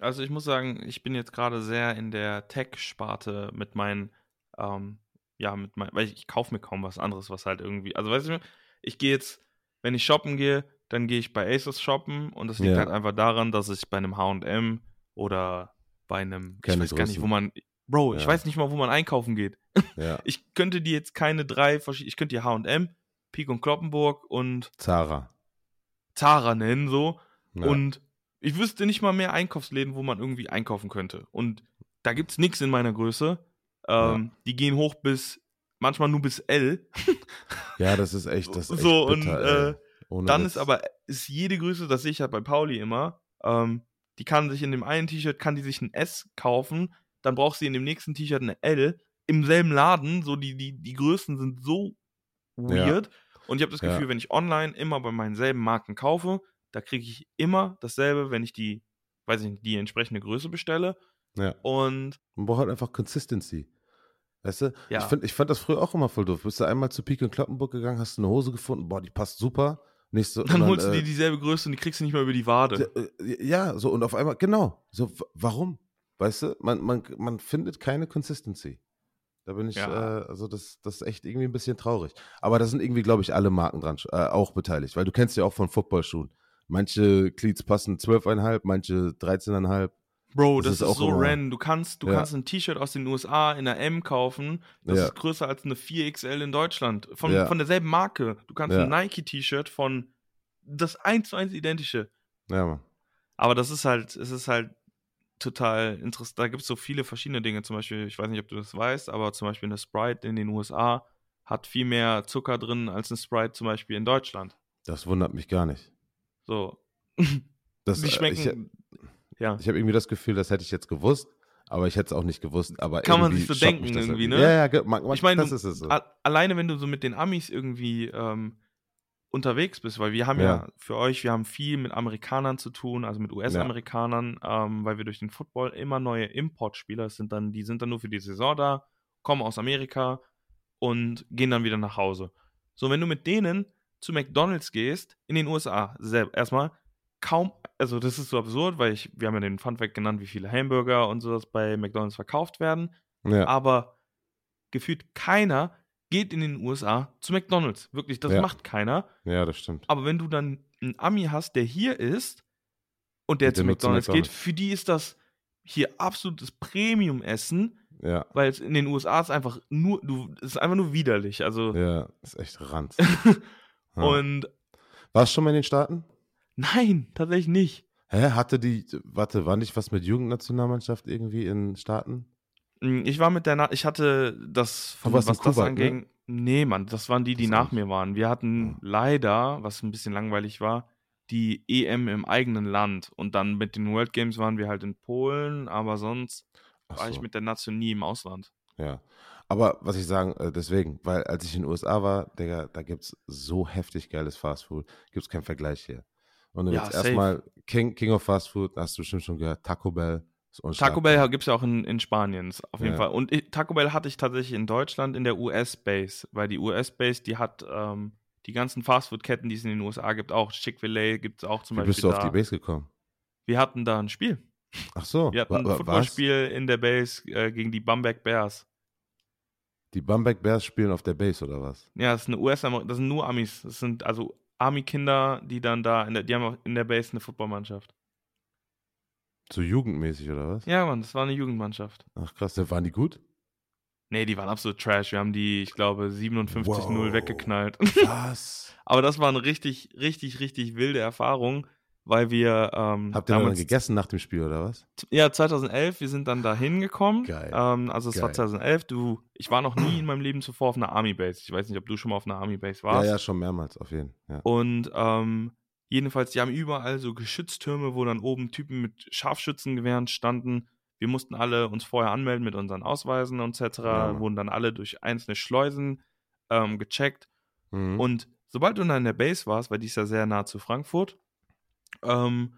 Also ich muss sagen, ich bin jetzt gerade sehr in der Tech-Sparte mit meinen, ähm, ja, mit meinen, weil ich, ich kaufe mir kaum was anderes, was halt irgendwie, also weißt du, ich gehe jetzt, wenn ich shoppen gehe, dann gehe ich bei Asus shoppen und das liegt ja. halt einfach daran, dass ich bei einem H&M oder bei einem, Keine ich weiß gar nicht, wo man, Bro, ja. ich weiß nicht mal, wo man einkaufen geht. Ja. Ich könnte dir jetzt keine drei verschiedene, ich könnte dir H&M, Peak und Kloppenburg und Zara. Zara nennen so und ich wüsste nicht mal mehr Einkaufsläden, wo man irgendwie einkaufen könnte. Und da gibt es nichts in meiner Größe. Ähm, die gehen hoch bis, manchmal nur bis L. ja, das ist echt, das ist echt so bitter, und äh, dann Witz. ist aber, ist jede Größe, das sehe ich halt bei Pauli immer, ähm, die kann sich in dem einen T-Shirt, kann die sich ein S kaufen, dann braucht sie in dem nächsten T-Shirt eine L, im selben Laden, so die, die, die Größen sind so weird. Ja. Und ich habe das Gefühl, ja. wenn ich online immer bei meinen selben Marken kaufe, da kriege ich immer dasselbe, wenn ich die, weiß ich nicht, die entsprechende Größe bestelle. Ja. Und. Man braucht halt einfach Consistency. Weißt du? Ja. Ich, find, ich fand das früher auch immer voll doof. Bist du einmal zu Peak und Kloppenburg gegangen, hast eine Hose gefunden, boah, die passt super. Nächste, dann, dann holst du dir äh, dieselbe Größe und die kriegst du nicht mehr über die Wade. Äh, ja, so und auf einmal, genau. So, warum? Weißt du, man, man, man findet keine Consistency. Da bin ich, ja. äh, also das, das ist echt irgendwie ein bisschen traurig. Aber da sind irgendwie, glaube ich, alle Marken dran äh, auch beteiligt, weil du kennst ja auch von Footballschuhen. Manche Cleats passen 12,5, manche 13,5. Bro, das, das ist, ist so ran. Du kannst, du ja. kannst ein T-Shirt aus den USA in einer M kaufen. Das ja. ist größer als eine 4XL in Deutschland. Von, ja. von derselben Marke. Du kannst ein Nike-T-Shirt von das 1 zu 1 identische. Ja, Mann. Aber das ist halt, es ist halt total interessant. Da gibt es so viele verschiedene Dinge. Zum Beispiel, ich weiß nicht, ob du das weißt, aber zum Beispiel eine Sprite in den USA hat viel mehr Zucker drin als eine Sprite zum Beispiel in Deutschland. Das wundert mich gar nicht. So. Das, die äh, schmecken. Ich, ja. Ich habe irgendwie das Gefühl, das hätte ich jetzt gewusst, aber ich hätte es auch nicht gewusst. Aber Kann man sich so denken irgendwie, ne? Ja, ja, man, ich meine, so. alleine wenn du so mit den Amis irgendwie ähm, unterwegs bist, weil wir haben ja. ja. für euch, wir haben viel mit Amerikanern zu tun, also mit US-Amerikanern, ja. ähm, weil wir durch den Football immer neue Importspieler sind dann, die sind dann nur für die Saison da, kommen aus Amerika und gehen dann wieder nach Hause. So, wenn du mit denen zu McDonalds gehst, in den USA, erstmal kaum, also das ist so absurd, weil ich, wir haben ja den Funfact genannt, wie viele Hamburger und sowas bei McDonalds verkauft werden, ja. aber gefühlt keiner geht in den USA zu McDonalds. Wirklich, das ja. macht keiner. Ja, das stimmt. Aber wenn du dann einen Ami hast, der hier ist und der, zu McDonalds, McDonald's, geht, für die ist das hier absolutes Premium-Essen. Ja. Weil es in den USA ist einfach nur, du, es ist einfach nur widerlich. Also. Ja, ist echt ranz. Und. Warst du schon mal in den Staaten? Nein, tatsächlich nicht. Hä? Hatte die, warte, war nicht was mit Jugendnationalmannschaft irgendwie in Staaten? Hm, ich war mit der, Na ich hatte das, von, was das Kuba, anging. Ne? Nee, Mann, das waren die, die das nach mir waren. Wir hatten oh. leider, was ein bisschen langweilig war, die EM im eigenen Land. Und dann mit den World Games waren wir halt in Polen, aber sonst Ach war so. ich mit der Nation nie im Ausland. Ja. Aber was ich sagen, äh, deswegen, weil als ich in den USA war, Digga, da gibt es so heftig geiles Fastfood. Gibt es keinen Vergleich hier. Und ja, jetzt erstmal King, King of Fast Food, hast du bestimmt schon gehört, Taco Bell. Taco Bell gibt es ja auch in, in Spanien, auf jeden ja. Fall. Und ich, Taco Bell hatte ich tatsächlich in Deutschland in der US-Base, weil die US-Base, die hat ähm, die ganzen Fastfood-Ketten, die es in den USA gibt, auch Chick-fil-A gibt es auch zum Wie Beispiel. Wie bist du da. auf die Base gekommen? Wir hatten da ein Spiel. Ach so. Wir hatten ein Footballspiel in der Base äh, gegen die Bamberg Bears. Die Bamberg Bears spielen auf der Base oder was? Ja, das eine US, das sind nur Amis. Das sind also Army-Kinder, die dann da, in der, die haben in der Base eine Footballmannschaft. So jugendmäßig oder was? Ja, Mann, das war eine Jugendmannschaft. Ach krass, waren die gut? Nee, die waren absolut trash. Wir haben die, ich glaube, 57-0 wow. weggeknallt. Was? Aber das war eine richtig, richtig, richtig wilde Erfahrung weil wir. Ähm, Habt ihr damals, dann gegessen nach dem Spiel oder was? Ja, 2011. Wir sind dann da hingekommen. Geil. Ähm, also es Geil. war 2011. Du, ich war noch nie in meinem Leben zuvor auf einer Army Base. Ich weiß nicht, ob du schon mal auf einer Army Base warst. Ja, ja, schon mehrmals auf jeden Fall. Ja. Und ähm, jedenfalls, die haben überall so Geschütztürme, wo dann oben Typen mit Scharfschützengewehren standen. Wir mussten alle uns vorher anmelden mit unseren Ausweisen und etc. Ja, wurden dann alle durch einzelne Schleusen ähm, gecheckt. Mhm. Und sobald du dann in der Base warst, weil die ist ja sehr nah zu Frankfurt, ähm,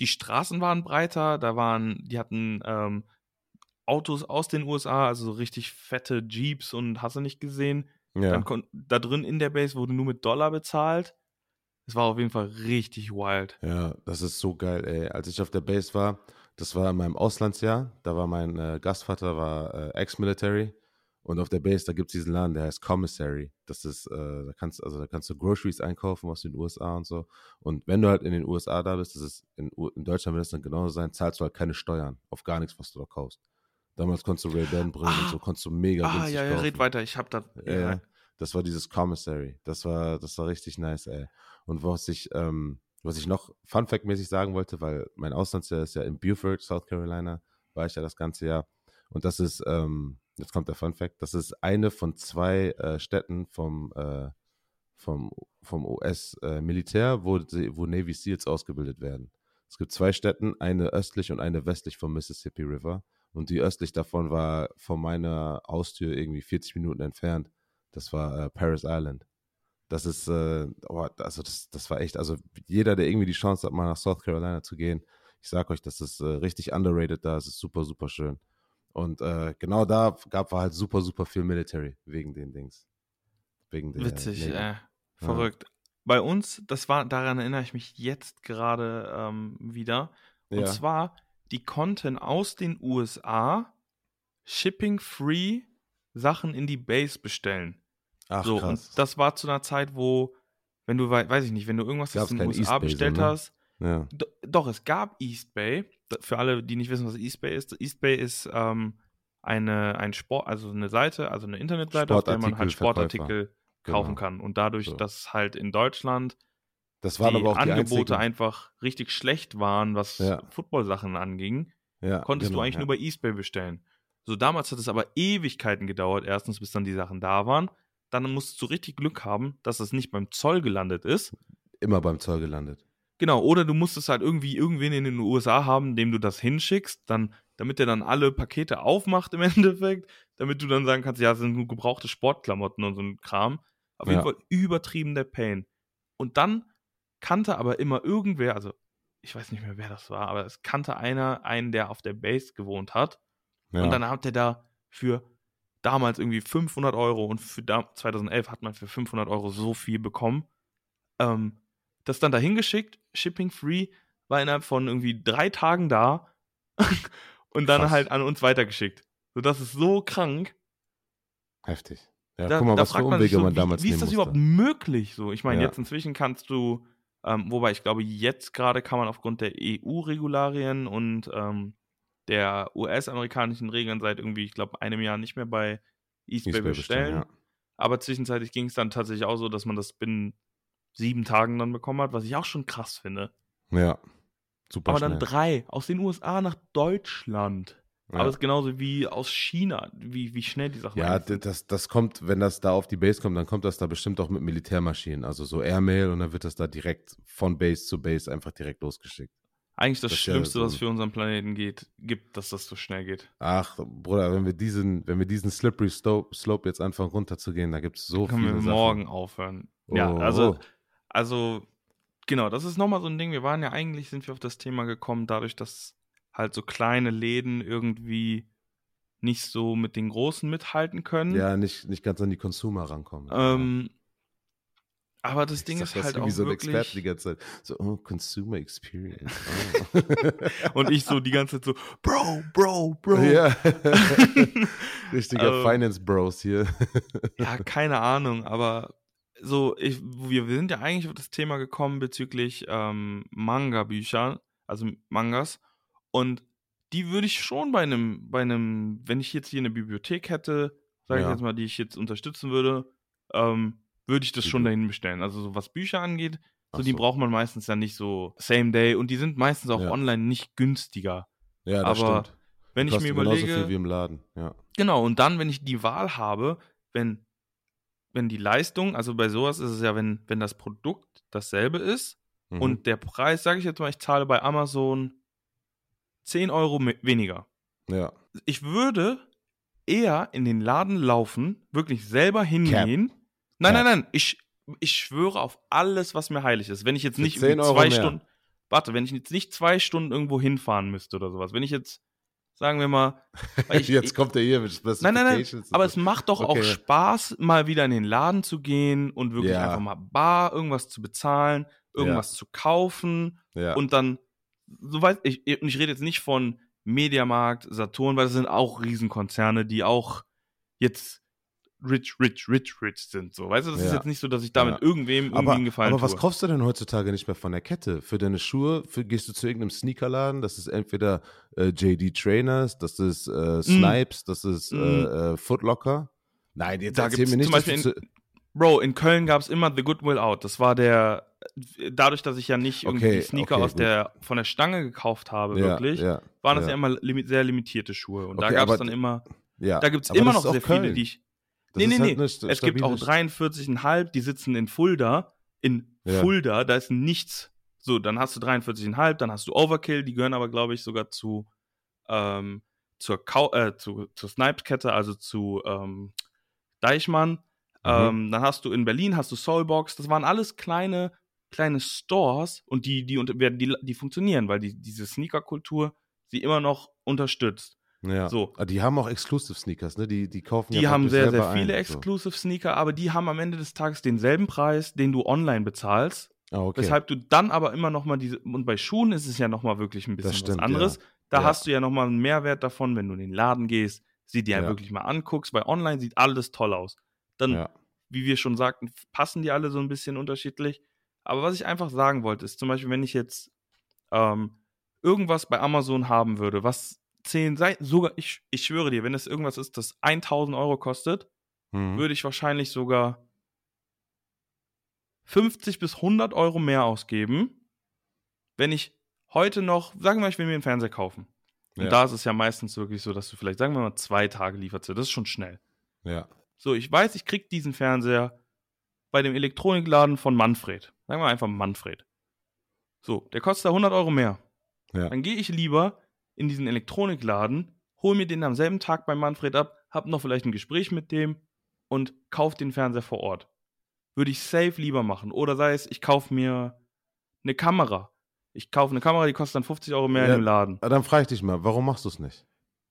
die Straßen waren breiter, da waren, die hatten ähm, Autos aus den USA, also so richtig fette Jeeps und hast du nicht gesehen. Ja. Dann da drin in der Base wurde nur mit Dollar bezahlt. Es war auf jeden Fall richtig wild. Ja, das ist so geil, ey. Als ich auf der Base war, das war in meinem Auslandsjahr, da war mein äh, Gastvater, war äh, Ex-Military und auf der Base, da gibt es diesen Laden, der heißt Commissary. Das ist, äh, da kannst, also da kannst du Groceries einkaufen aus den USA und so. Und wenn du halt in den USA da bist, das ist in, in Deutschland wird es dann genauso sein, zahlst du halt keine Steuern auf gar nichts, was du da kaufst. Damals konntest du Ray-Ban bringen ah, und so, konntest du mega ah, günstig ja, ja, red weiter, ich hab da. Ja, ja, das war dieses Commissary. Das war, das war richtig nice, ey. Und was ich, ähm, was ich noch Fun Fact-mäßig sagen wollte, weil mein Auslandsjahr ist ja in Beaufort, South Carolina, war ich ja das ganze Jahr. Und das ist, ähm, jetzt kommt der Fun Fact, das ist eine von zwei äh, Städten vom, äh, vom, vom US-Militär, äh, wo, wo Navy SEALs ausgebildet werden. Es gibt zwei Städten, eine östlich und eine westlich vom Mississippi River. Und die östlich davon war von meiner Haustür irgendwie 40 Minuten entfernt. Das war äh, Paris Island. Das ist, äh, oh, also das, das war echt, also jeder, der irgendwie die Chance hat, mal nach South Carolina zu gehen, ich sag euch, das ist äh, richtig underrated da, es ist super, super schön. Und äh, genau da gab es halt super, super viel Military wegen den Dings. Wegen der Witzig, äh, verrückt. Ja. Bei uns, das war, daran erinnere ich mich jetzt gerade ähm, wieder. Und ja. zwar, die konnten aus den USA shipping-free Sachen in die Base bestellen. Ach, so, krass. Und das war zu einer Zeit, wo, wenn du, weiß ich nicht, wenn du irgendwas aus den USA bestellt ne? hast, ja. Doch, es gab East Bay. Für alle, die nicht wissen, was East Bay ist. East Bay ist ähm, eine, ein Sport, also eine Seite, also eine Internetseite, auf der man halt Sportartikel genau. kaufen kann. Und dadurch, so. dass halt in Deutschland das waren die aber auch die Angebote einfach richtig schlecht waren, was ja. Football-Sachen anging, ja, konntest genau, du eigentlich ja. nur bei East Bay bestellen. So damals hat es aber Ewigkeiten gedauert, erstens, bis dann die Sachen da waren. Dann musst du richtig Glück haben, dass es nicht beim Zoll gelandet ist. Immer beim Zoll gelandet. Genau, oder du musst es halt irgendwie irgendwen in den USA haben, dem du das hinschickst, dann, damit der dann alle Pakete aufmacht im Endeffekt, damit du dann sagen kannst, ja, das sind nur gebrauchte Sportklamotten und so ein Kram. Auf jeden ja. Fall übertrieben der Pain. Und dann kannte aber immer irgendwer, also ich weiß nicht mehr, wer das war, aber es kannte einer einen, der auf der Base gewohnt hat. Ja. Und dann hat der da für damals irgendwie 500 Euro und für 2011 hat man für 500 Euro so viel bekommen. Ähm, das dann dahin geschickt, Shipping Free, war innerhalb von irgendwie drei Tagen da und dann Krass. halt an uns weitergeschickt. So, das ist so krank. Heftig. Ja, da, guck mal, was für Umwege man, so, damals Wie, wie ist das musste. überhaupt möglich? So, ich meine, ja. jetzt inzwischen kannst du, ähm, wobei ich glaube, jetzt gerade kann man aufgrund der EU-Regularien und ähm, der US-amerikanischen Regeln seit irgendwie, ich glaube, einem Jahr nicht mehr bei Eastbay bestellen. bestellen ja. Aber zwischenzeitlich ging es dann tatsächlich auch so, dass man das binnen sieben Tagen dann bekommen hat, was ich auch schon krass finde. Ja, super. Aber schnell. dann drei aus den USA nach Deutschland. Ja. Aber es ist genauso wie aus China, wie, wie schnell die Sachen Ja, das, das kommt, wenn das da auf die Base kommt, dann kommt das da bestimmt auch mit Militärmaschinen, also so Airmail und dann wird das da direkt von Base zu Base einfach direkt losgeschickt. Eigentlich das, das Schlimmste, ja was für unseren Planeten geht, gibt, dass das so schnell geht. Ach, Bruder, wenn wir diesen, wenn wir diesen Slippery Slope jetzt anfangen runterzugehen, da gibt es so viele Können wir morgen aufhören. Oh. Ja, also also, genau, das ist nochmal so ein Ding. Wir waren ja eigentlich, sind wir auf das Thema gekommen, dadurch, dass halt so kleine Läden irgendwie nicht so mit den großen mithalten können. Ja, nicht, nicht ganz an die Consumer rankommen. Ähm, Aber das Ding ist halt auch so wirklich... ein Experte die ganze Zeit. So, oh, Consumer Experience. Oh. und ich so die ganze Zeit so, Bro, Bro, Bro. Ja. Richtiger also, Finance Bros hier. ja, keine Ahnung, aber so, ich, wir, sind ja eigentlich auf das Thema gekommen bezüglich ähm, Manga-Bücher, also Mangas. Und die würde ich schon bei einem, bei einem, wenn ich jetzt hier eine Bibliothek hätte, sage ja. ich jetzt mal, die ich jetzt unterstützen würde, ähm, würde ich das schon dahin bestellen. Also so was Bücher angeht, so, so, die braucht man meistens ja nicht so same day und die sind meistens auch ja. online nicht günstiger. Ja, das Aber stimmt. wenn ich mir überlege, genauso viel wie im Laden. Ja. Genau und dann, wenn ich die Wahl habe, wenn wenn die Leistung, also bei sowas ist es ja, wenn wenn das Produkt dasselbe ist mhm. und der Preis, sage ich jetzt mal, ich zahle bei Amazon 10 Euro weniger. Ja. Ich würde eher in den Laden laufen, wirklich selber hingehen. Cap. Nein, Cap. nein, nein. Ich, ich schwöre auf alles, was mir heilig ist. Wenn ich jetzt Für nicht zwei mehr. Stunden. Warte, wenn ich jetzt nicht zwei Stunden irgendwo hinfahren müsste oder sowas. Wenn ich jetzt, sagen wir mal. Ich, jetzt kommt der hier mit Nein, nein, nein. Aber es macht doch okay. auch Spaß, mal wieder in den Laden zu gehen und wirklich ja. einfach mal bar irgendwas zu bezahlen, irgendwas ja. zu kaufen ja. und dann soweit, ich, ich rede jetzt nicht von Mediamarkt, Saturn, weil das sind auch Riesenkonzerne, die auch jetzt rich, rich, rich, rich sind. So, weißt du, das ja. ist jetzt nicht so, dass ich damit ja. irgendwem irgendwie aber, einen Gefallen Aber was kaufst du denn heutzutage nicht mehr von der Kette? Für deine Schuhe für, gehst du zu irgendeinem Sneakerladen? Das ist entweder äh, JD Trainers, das ist äh, mm. Snipes, mm. das ist mm. äh, Footlocker. Nein, jetzt da erzähl mir nicht, zum Beispiel in, Bro, in Köln gab es immer The Goodwill Out. Das war der dadurch, dass ich ja nicht irgendwie okay, Sneaker okay, aus der, von der Stange gekauft habe, ja, wirklich, waren das ja, immer lim sehr limitierte Schuhe. Und okay, da gab es dann immer, da gibt es immer noch sehr Köln. viele, die ich. Das nee, nee, halt nee. Es gibt auch 43,5, die sitzen in Fulda. In Fulda, da ist nichts. So, dann hast du 43,5, dann hast du Overkill, die gehören aber, glaube ich, sogar zu, ähm, zur, Kau äh, zu, zur Snipes-Kette, also zu ähm, Deichmann. Mhm. Ähm, dann hast du in Berlin hast du Soulbox. Das waren alles kleine kleine Stores und die, die, werden, die, die funktionieren, weil die, diese Sneaker-Kultur sie immer noch unterstützt. Ja. So. Ah, die haben auch Exclusive Sneakers, ne? Die, die kaufen Die ja haben sehr, sehr viele ein, Exclusive Sneaker, aber die haben am Ende des Tages denselben Preis, den du online bezahlst. Ah, okay. Weshalb du dann aber immer noch mal diese, und bei Schuhen ist es ja noch mal wirklich ein bisschen stimmt, was anderes. Ja. Da ja. hast du ja noch mal einen Mehrwert davon, wenn du in den Laden gehst, sie dir ja. wirklich mal anguckst, weil online sieht alles toll aus. Dann, wie wir schon sagten, passen die alle so ein bisschen unterschiedlich. Aber was ich einfach sagen wollte, ist zum Beispiel, wenn ich jetzt ähm, irgendwas bei Amazon haben würde, was 10 Seiten, sogar, ich, ich schwöre dir, wenn es irgendwas ist, das 1000 Euro kostet, mhm. würde ich wahrscheinlich sogar 50 bis 100 Euro mehr ausgeben, wenn ich heute noch, sagen wir mal, ich will mir einen Fernseher kaufen. Und ja. da ist es ja meistens wirklich so, dass du vielleicht, sagen wir mal, zwei Tage liefert. Das ist schon schnell. Ja. So, ich weiß, ich krieg diesen Fernseher bei dem Elektronikladen von Manfred. Sagen wir einfach Manfred. So, der kostet da 100 Euro mehr. Ja. Dann gehe ich lieber in diesen Elektronikladen, hole mir den am selben Tag bei Manfred ab, hab noch vielleicht ein Gespräch mit dem und kauf den Fernseher vor Ort. Würde ich safe lieber machen. Oder sei es, ich kaufe mir eine Kamera. Ich kaufe eine Kamera, die kostet dann 50 Euro mehr ja, in dem Laden. Dann frage ich dich mal, warum machst du es nicht?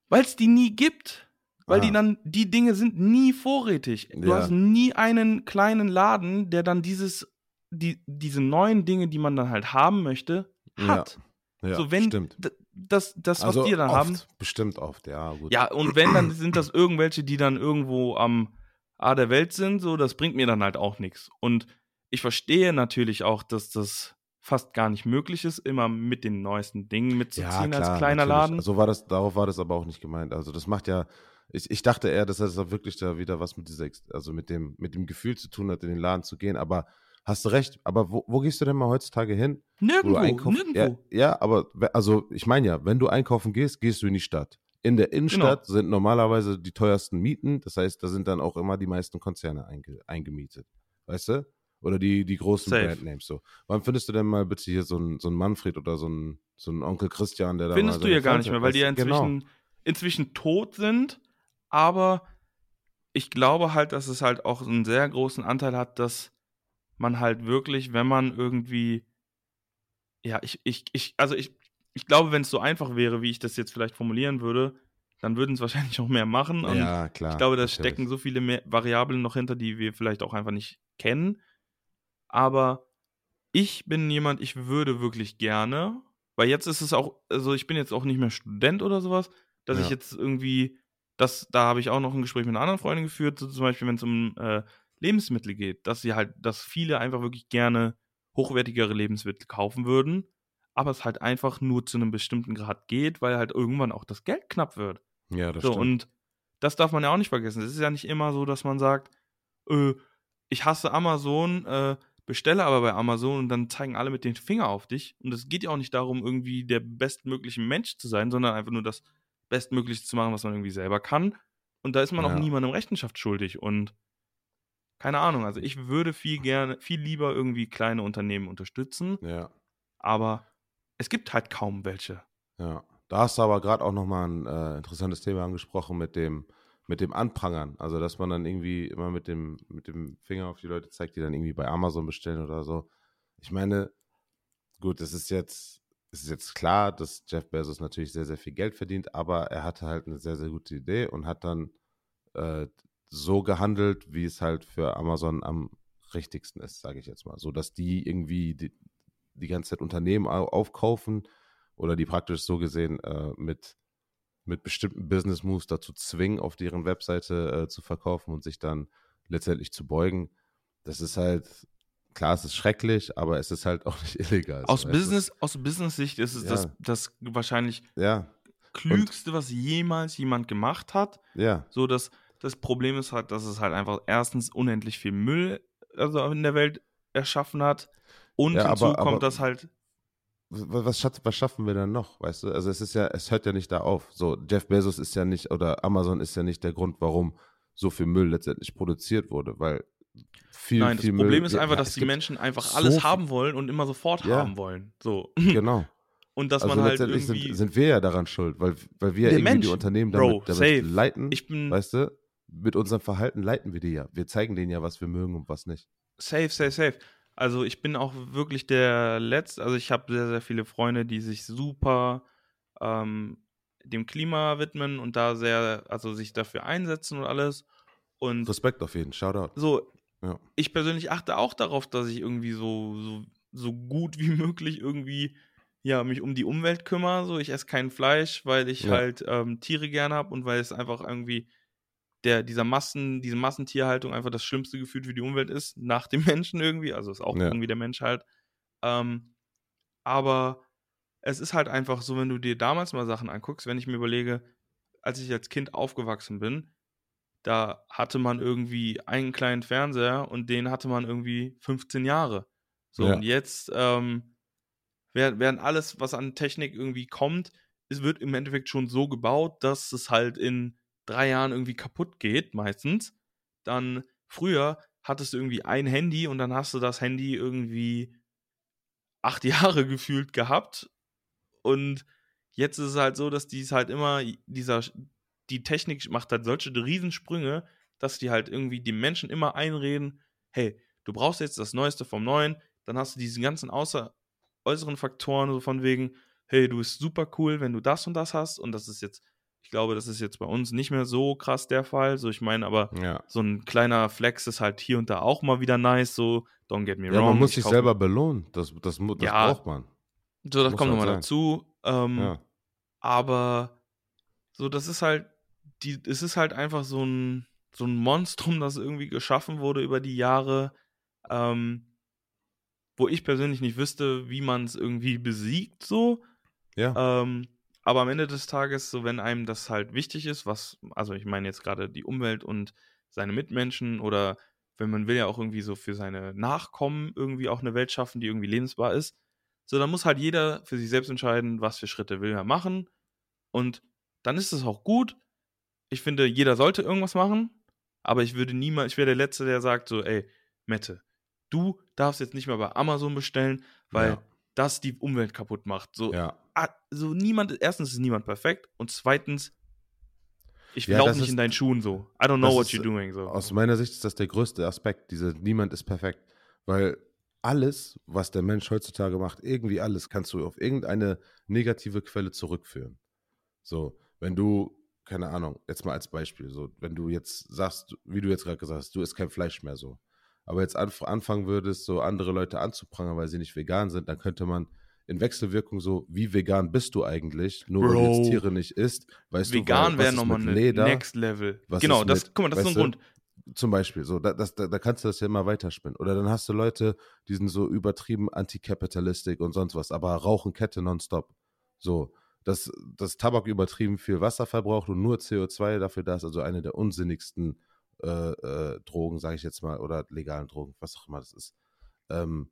Weil es die nie gibt. Weil ah. die dann, die Dinge sind nie vorrätig. Du ja. hast nie einen kleinen Laden, der dann dieses, die, diese neuen Dinge, die man dann halt haben möchte, hat. Ja, ja so, wenn stimmt. Das, das, was also wir dann oft, haben. Bestimmt oft, ja, gut. Ja, und wenn, dann sind das irgendwelche, die dann irgendwo am A der Welt sind, so, das bringt mir dann halt auch nichts. Und ich verstehe natürlich auch, dass das fast gar nicht möglich ist, immer mit den neuesten Dingen mitzuziehen ja, klar, als kleiner natürlich. Laden. So war das, darauf war das aber auch nicht gemeint. Also das macht ja, ich, ich dachte eher, dass das wirklich da wieder was mit dieser, also mit dem, mit dem Gefühl zu tun hat, in den Laden zu gehen. Aber hast du recht. Aber wo, wo gehst du denn mal heutzutage hin? Nirgendwo, nirgendwo. Ja, ja, aber also ich meine ja, wenn du einkaufen gehst, gehst du in die Stadt. In der Innenstadt genau. sind normalerweise die teuersten Mieten. Das heißt, da sind dann auch immer die meisten Konzerne einge, eingemietet. Weißt du? Oder die, die großen Safe. Brandnames so. Wann findest du denn mal bitte hier so einen so Manfred oder so einen, so einen Onkel Christian, der da Findest du ja gar nicht mehr, weil die ja inzwischen, genau. inzwischen tot sind aber ich glaube halt, dass es halt auch einen sehr großen Anteil hat, dass man halt wirklich, wenn man irgendwie, ja, ich, ich, ich, also ich, ich glaube, wenn es so einfach wäre, wie ich das jetzt vielleicht formulieren würde, dann würden es wahrscheinlich auch mehr machen. Und ja, klar. Ich glaube, da stecken so viele mehr Variablen noch hinter, die wir vielleicht auch einfach nicht kennen. Aber ich bin jemand, ich würde wirklich gerne, weil jetzt ist es auch, also ich bin jetzt auch nicht mehr Student oder sowas, dass ja. ich jetzt irgendwie, das, da habe ich auch noch ein Gespräch mit einer anderen Freundin geführt, so zum Beispiel, wenn es um äh, Lebensmittel geht, dass sie halt, dass viele einfach wirklich gerne hochwertigere Lebensmittel kaufen würden, aber es halt einfach nur zu einem bestimmten Grad geht, weil halt irgendwann auch das Geld knapp wird. Ja, das so, stimmt. Und das darf man ja auch nicht vergessen. Es ist ja nicht immer so, dass man sagt, äh, ich hasse Amazon, äh, bestelle aber bei Amazon und dann zeigen alle mit den Finger auf dich. Und es geht ja auch nicht darum, irgendwie der bestmögliche Mensch zu sein, sondern einfach nur das Bestmögliche zu machen, was man irgendwie selber kann. Und da ist man ja. auch niemandem Rechenschaft schuldig. Und keine Ahnung, also ich würde viel gerne, viel lieber irgendwie kleine Unternehmen unterstützen. Ja. Aber es gibt halt kaum welche. Ja. Da hast du aber gerade auch nochmal ein äh, interessantes Thema angesprochen mit dem, mit dem Anprangern. Also, dass man dann irgendwie immer mit dem, mit dem Finger auf die Leute zeigt, die dann irgendwie bei Amazon bestellen oder so. Ich meine, gut, es ist jetzt, es ist jetzt klar, dass Jeff Bezos natürlich sehr, sehr viel Geld verdient, aber er hatte halt eine sehr, sehr gute Idee und hat dann äh, so gehandelt, wie es halt für Amazon am richtigsten ist, sage ich jetzt mal. So, dass die irgendwie die, die ganze Zeit Unternehmen aufkaufen oder die praktisch so gesehen äh, mit mit bestimmten Business Moves dazu zwingen, auf deren Webseite äh, zu verkaufen und sich dann letztendlich zu beugen. Das ist halt, klar, es ist schrecklich, aber es ist halt auch nicht illegal. Aus, Business, aus Business-Sicht ist es ja. das, das wahrscheinlich ja. klügste, und, was jemals jemand gemacht hat. Ja. So, dass das Problem ist halt, dass es halt einfach erstens unendlich viel Müll also in der Welt erschaffen hat. Und ja, hinzu aber, kommt, aber, dass halt was, was schaffen wir dann noch, weißt du? Also es ist ja, es hört ja nicht da auf. So, Jeff Bezos ist ja nicht, oder Amazon ist ja nicht der Grund, warum so viel Müll letztendlich produziert wurde, weil viel, Nein, viel das Problem ist einfach, dass die Menschen einfach alles so haben wollen und immer sofort ja. haben wollen. So. Genau. Und dass also man halt irgendwie... Sind, sind wir ja daran schuld, weil, weil wir irgendwie Mensch, die Unternehmen damit, Bro, damit leiten, ich bin, weißt du? Mit unserem Verhalten leiten wir die ja. Wir zeigen denen ja, was wir mögen und was nicht. Safe, safe, safe. Also ich bin auch wirklich der Letzte, also ich habe sehr, sehr viele Freunde, die sich super ähm, dem Klima widmen und da sehr, also sich dafür einsetzen und alles. Und Respekt auf jeden, Shoutout. So, ja. ich persönlich achte auch darauf, dass ich irgendwie so, so, so gut wie möglich irgendwie ja, mich um die Umwelt kümmere. So, ich esse kein Fleisch, weil ich ja. halt ähm, Tiere gerne habe und weil es einfach irgendwie der, dieser Massen, diese Massentierhaltung einfach das schlimmste Gefühl für die Umwelt ist, nach dem Menschen irgendwie. Also ist auch ja. irgendwie der Mensch halt. Ähm, aber es ist halt einfach so, wenn du dir damals mal Sachen anguckst, wenn ich mir überlege, als ich als Kind aufgewachsen bin, da hatte man irgendwie einen kleinen Fernseher und den hatte man irgendwie 15 Jahre. So, ja. und jetzt ähm, während alles, was an Technik irgendwie kommt, es wird im Endeffekt schon so gebaut, dass es halt in drei Jahren irgendwie kaputt geht, meistens, dann früher hattest du irgendwie ein Handy und dann hast du das Handy irgendwie acht Jahre gefühlt gehabt. Und jetzt ist es halt so, dass dies halt immer, dieser, die Technik macht halt solche Riesensprünge, dass die halt irgendwie die Menschen immer einreden, hey, du brauchst jetzt das Neueste vom Neuen, dann hast du diese ganzen außer, äußeren Faktoren, so von wegen, hey, du bist super cool, wenn du das und das hast und das ist jetzt ich glaube, das ist jetzt bei uns nicht mehr so krass der Fall. So, ich meine, aber ja. so ein kleiner Flex ist halt hier und da auch mal wieder nice. So, don't get me ja, wrong. Man muss sich selber belohnen. Das, das, das ja, braucht man. So, das muss kommt halt nochmal dazu. Ähm, ja. Aber so, das ist halt, die, es ist halt einfach so ein, so ein Monstrum, das irgendwie geschaffen wurde über die Jahre, ähm, wo ich persönlich nicht wüsste, wie man es irgendwie besiegt, so. Ja. Ähm, aber am Ende des Tages, so wenn einem das halt wichtig ist, was, also ich meine jetzt gerade die Umwelt und seine Mitmenschen oder wenn man will ja auch irgendwie so für seine Nachkommen irgendwie auch eine Welt schaffen, die irgendwie lebensbar ist. So, dann muss halt jeder für sich selbst entscheiden, was für Schritte will er machen. Und dann ist es auch gut. Ich finde, jeder sollte irgendwas machen, aber ich würde niemals, ich wäre der Letzte, der sagt so, ey, Mette, du darfst jetzt nicht mehr bei Amazon bestellen, weil ja. Das die Umwelt kaputt macht. So, ja so niemand, erstens ist niemand perfekt und zweitens, ich ja, laufe nicht ist, in deinen Schuhen so. I don't know what you're doing. So. Aus meiner Sicht ist das der größte Aspekt, diese niemand ist perfekt. Weil alles, was der Mensch heutzutage macht, irgendwie alles, kannst du auf irgendeine negative Quelle zurückführen. So, wenn du, keine Ahnung, jetzt mal als Beispiel, so, wenn du jetzt sagst, wie du jetzt gerade gesagt hast, du isst kein Fleisch mehr so. Aber jetzt anf anfangen würdest, so andere Leute anzuprangern, weil sie nicht vegan sind, dann könnte man in Wechselwirkung so, wie vegan bist du eigentlich? Nur Bro. weil du jetzt Tiere nicht isst, weißt vegan du, wäre nochmal eine Leder? Next Level. genau, das, mit, guck mal, das ist so ein Grund. Zum Beispiel, so, da, das, da, da, kannst du das ja immer weiterspinnen. Oder dann hast du Leute, die sind so übertrieben antikapitalistik und sonst was, aber rauchen Kette nonstop. So, dass, dass Tabak übertrieben viel Wasser verbraucht und nur CO2 dafür da ist, also eine der unsinnigsten äh, äh, Drogen, sage ich jetzt mal, oder legalen Drogen, was auch immer das ist, ähm,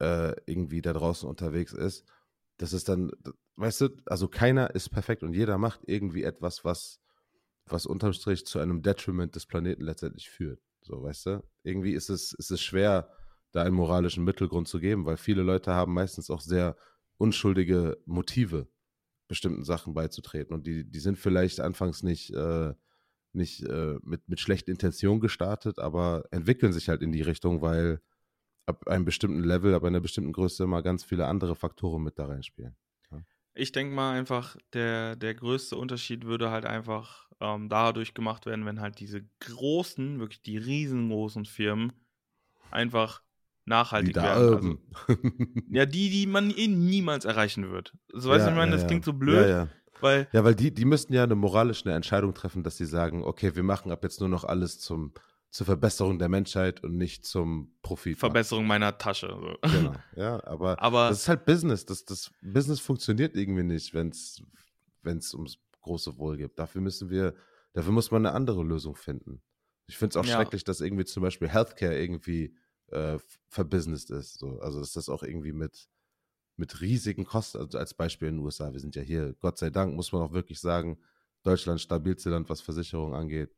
äh, irgendwie da draußen unterwegs ist. Das ist dann, weißt du, also keiner ist perfekt und jeder macht irgendwie etwas, was, was unterm Strich zu einem Detriment des Planeten letztendlich führt. So, weißt du? Irgendwie ist es, ist es schwer, da einen moralischen Mittelgrund zu geben, weil viele Leute haben meistens auch sehr unschuldige Motive, bestimmten Sachen beizutreten. Und die, die sind vielleicht anfangs nicht, äh, nicht äh, mit, mit schlechten Intentionen gestartet, aber entwickeln sich halt in die Richtung, weil ab einem bestimmten Level, ab einer bestimmten Größe immer ganz viele andere Faktoren mit da reinspielen. Ja. Ich denke mal einfach, der, der größte Unterschied würde halt einfach ähm, dadurch gemacht werden, wenn halt diese großen, wirklich die riesengroßen Firmen einfach nachhaltig die werden. Also, ja, die, die man eh niemals erreichen wird. So weißt du, ich meine, ja, das klingt so blöd. Ja, weil, ja, weil die, die müssten ja eine moralische Entscheidung treffen, dass sie sagen, okay, wir machen ab jetzt nur noch alles zum, zur Verbesserung der Menschheit und nicht zum Profit. Verbesserung meiner Tasche. So. Genau, ja, aber, aber das ist halt Business. Das, das Business funktioniert irgendwie nicht, wenn es ums große Wohl geht. Dafür müssen wir, dafür muss man eine andere Lösung finden. Ich finde es auch ja. schrecklich, dass irgendwie zum Beispiel Healthcare irgendwie äh, verbusinessed ist. So. Also dass das auch irgendwie mit, mit riesigen Kosten, also als Beispiel in den USA, wir sind ja hier, Gott sei Dank, muss man auch wirklich sagen, Deutschland stabilste Land, was Versicherung angeht.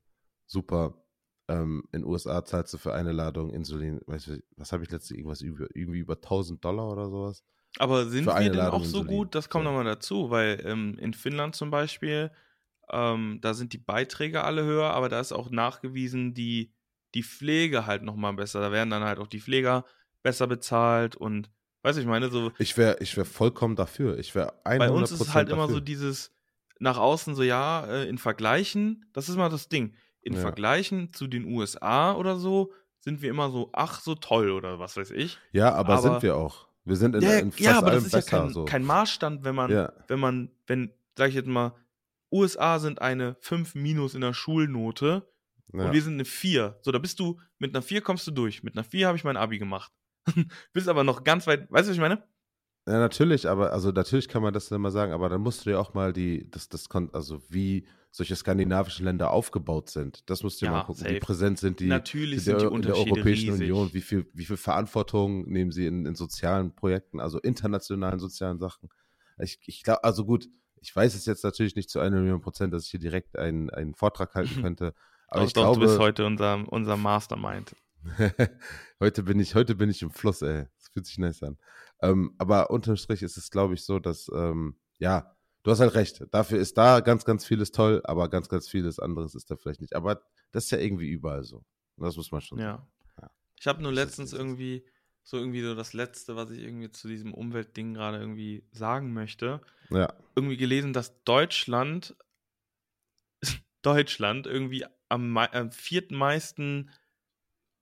Super. Ähm, in den USA zahlst du für eine Ladung Insulin, weißt du, was habe ich letztens irgendwas über, irgendwie über 1000 Dollar oder sowas? Aber sind wir denn Ladung auch so Insulin. gut? Das kommt ja. nochmal dazu, weil ähm, in Finnland zum Beispiel, ähm, da sind die Beiträge alle höher, aber da ist auch nachgewiesen, die die Pflege halt nochmal besser. Da werden dann halt auch die Pfleger besser bezahlt und weißt du, ich meine, so. Ich wäre ich wär vollkommen dafür. Ich wäre 100% Bei uns ist es halt dafür. immer so dieses nach außen so, ja, äh, in Vergleichen, das ist mal das Ding. In ja. Vergleichen zu den USA oder so sind wir immer so, ach, so toll oder was weiß ich. Ja, aber, aber sind wir auch. Wir sind in, ja, in fast ja, aber das ist besser, ja kein, so. kein Maßstand, wenn man, ja. wenn man, wenn, sag ich jetzt mal, USA sind eine 5 minus in der Schulnote ja. Und wir sind eine 4. So, da bist du, mit einer 4 kommst du durch. Mit einer 4 habe ich mein Abi gemacht. bist aber noch ganz weit, weißt du, was ich meine? Ja, natürlich, aber, also natürlich kann man das immer sagen, aber dann musst du ja auch mal die, das, das, also wie solche skandinavischen Länder aufgebaut sind. Das musst du ja, mal gucken, safe. wie präsent sind die, Natürlich sind die in der Europäischen riesig. Union, wie viel, wie viel Verantwortung nehmen sie in, in sozialen Projekten, also internationalen sozialen Sachen. Ich, ich glaube, also gut, ich weiß es jetzt natürlich nicht zu einer Million Prozent, dass ich hier direkt einen, einen Vortrag halten könnte, aber doch, ich doch, glaube, du bist heute unser, unser Mastermind. heute, bin ich, heute bin ich im Fluss, ey. Das fühlt sich nice an. Ähm, aber unterm Strich ist es, glaube ich, so, dass, ähm, ja, du hast halt recht. Dafür ist da ganz, ganz vieles toll, aber ganz, ganz vieles anderes ist da vielleicht nicht. Aber das ist ja irgendwie überall so. Das muss man schon ja. sagen. Ja. Ich habe nur letztens irgendwie so irgendwie so das Letzte, was ich irgendwie zu diesem Umweltding gerade irgendwie sagen möchte. Ja. Irgendwie gelesen, dass Deutschland Deutschland irgendwie am, am viertmeisten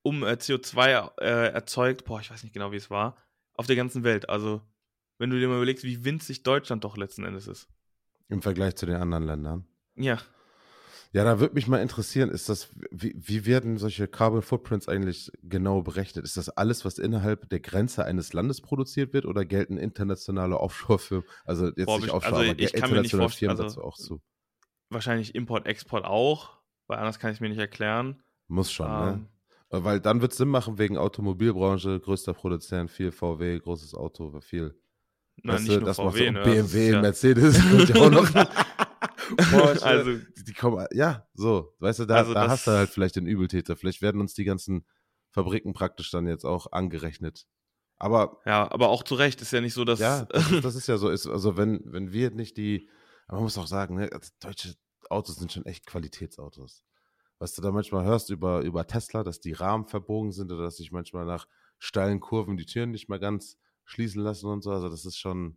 um äh, CO2 äh, erzeugt, boah, ich weiß nicht genau, wie es war, auf der ganzen Welt. Also, wenn du dir mal überlegst, wie winzig Deutschland doch letzten Endes ist. Im Vergleich zu den anderen Ländern. Ja. Ja, da würde mich mal interessieren, ist das, wie, wie werden solche Carbon Footprints eigentlich genau berechnet? Ist das alles, was innerhalb der Grenze eines Landes produziert wird oder gelten internationale Offshore-Firmen, also jetzt Boah, nicht Offshore, also aber ich kann mir nicht Firmen also, dazu auch zu? Wahrscheinlich Import, Export auch weil anders kann ich es mir nicht erklären. Muss schon, ne? ähm, ne? Weil dann wird es Sinn machen wegen Automobilbranche, größter Produzent, viel VW, großes Auto, viel. Nein, weißt nicht du, nur VW, so ne? BMW, ja Mercedes auch noch. Porsche, also, die, die, kommen, ja, so, weißt du, da, also da hast du halt vielleicht den Übeltäter. Vielleicht werden uns die ganzen Fabriken praktisch dann jetzt auch angerechnet. Aber. Ja, aber auch zu Recht ist ja nicht so, dass. Ja, das, ist, das ist ja so. Ist, also, wenn, wenn wir nicht die. Aber man muss auch sagen, ne, deutsche Autos sind schon echt Qualitätsautos. Was du da manchmal hörst über, über Tesla, dass die Rahmen verbogen sind oder dass sich manchmal nach steilen Kurven die Türen nicht mehr ganz schließen lassen und so. Also das ist schon,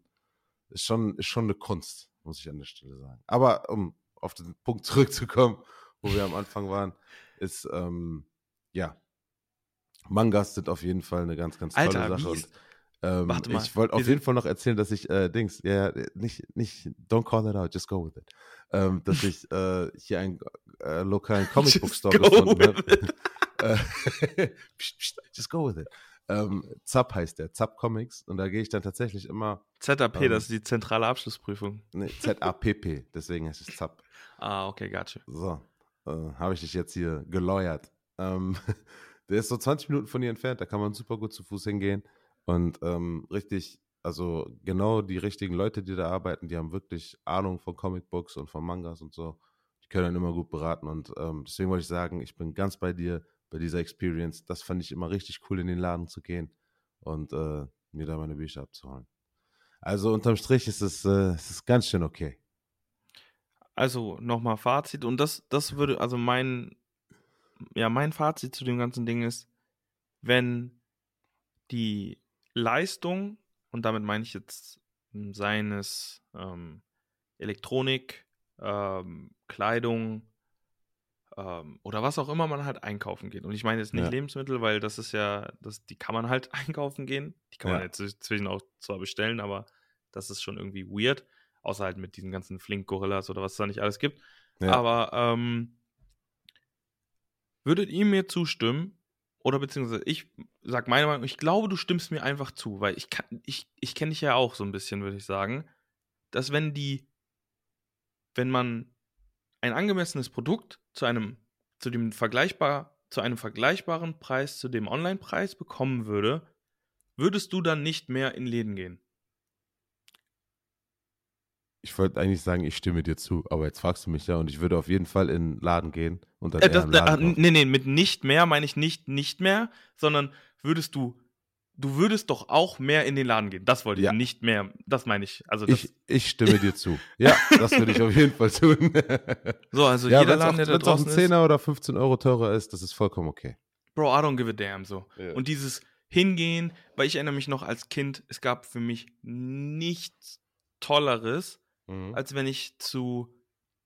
ist schon, ist schon eine Kunst, muss ich an der Stelle sagen. Aber um auf den Punkt zurückzukommen, wo wir am Anfang waren, ist, ähm, ja, Mangas sind auf jeden Fall eine ganz, ganz tolle Alter, Sache. Und, ähm, Warte mal, ich wollte auf jeden Fall noch erzählen, dass ich äh, Dings, ja, nicht, nicht, don't call it out, just go with it. Ähm, dass ich äh, hier einen äh, lokalen Comicbook Just Store go gefunden habe. Äh, just go with it. Ähm, Zap heißt der, Zap Comics. Und da gehe ich dann tatsächlich immer, ZAP, Ähm. das ist die zentrale Abschlussprüfung. ne, Z-A-P-P, deswegen heißt es Zap. Ah, okay, gotcha. So, äh, habe ich dich jetzt hier geläuert. Ähm, der ist so 20 Minuten von hier entfernt, da kann man super gut zu Fuß hingehen. Und ähm, richtig, also genau die richtigen Leute, die da arbeiten, die haben wirklich Ahnung von Comicbooks und von Mangas und so. Die können dann immer gut beraten. Und ähm, deswegen wollte ich sagen, ich bin ganz bei dir bei dieser Experience. Das fand ich immer richtig cool, in den Laden zu gehen und äh, mir da meine Bücher abzuholen. Also unterm Strich ist es, äh, es ist ganz schön okay. Also nochmal Fazit und das, das würde, also mein, ja, mein Fazit zu dem ganzen Ding ist, wenn die Leistung, und damit meine ich jetzt m, seines ähm, Elektronik, ähm, Kleidung ähm, oder was auch immer man halt einkaufen geht. Und ich meine jetzt nicht Ja. Lebensmittel, weil das ist ja, das, die kann man halt einkaufen gehen. Die kann man Ja. jetzt zwischen auch zwar bestellen, aber das ist schon irgendwie weird. Außer halt mit diesen ganzen Flink-Gorillas oder was es da nicht alles gibt. Ja. Aber ähm, würdet ihr mir zustimmen? Oder beziehungsweise ich sag meine Meinung, ich glaube, du stimmst mir einfach zu, weil ich kann, ich, ich kenne dich ja auch so ein bisschen, würde ich sagen, dass wenn die, wenn man ein angemessenes Produkt zu einem, zu dem vergleichbar, zu einem vergleichbaren Preis zu dem Online-Preis bekommen würde, würdest du dann nicht mehr in Läden gehen? Ich wollte eigentlich sagen, ich stimme dir zu, aber jetzt fragst du mich ja und ich würde auf jeden Fall in den Laden gehen und dann Äh, das, äh, Laden kaufen. nee, nee, mit nicht mehr meine ich nicht nicht mehr, sondern würdest du, du würdest doch auch mehr in den Laden gehen. Das wollte ich, Ja. nicht mehr, das meine ich. Also Ich, ich stimme dir zu. Ja, das würde ich auf jeden Fall tun. so, also ja, jeder Laden, der da auch, draußen ein ist, 10er oder 15 Euro teurer ist, das ist vollkommen okay. Bro, I don't give a damn, so. Ja. Und dieses Hingehen, weil ich erinnere mich noch als Kind, es gab für mich nichts Tolleres, Mhm. als wenn ich zu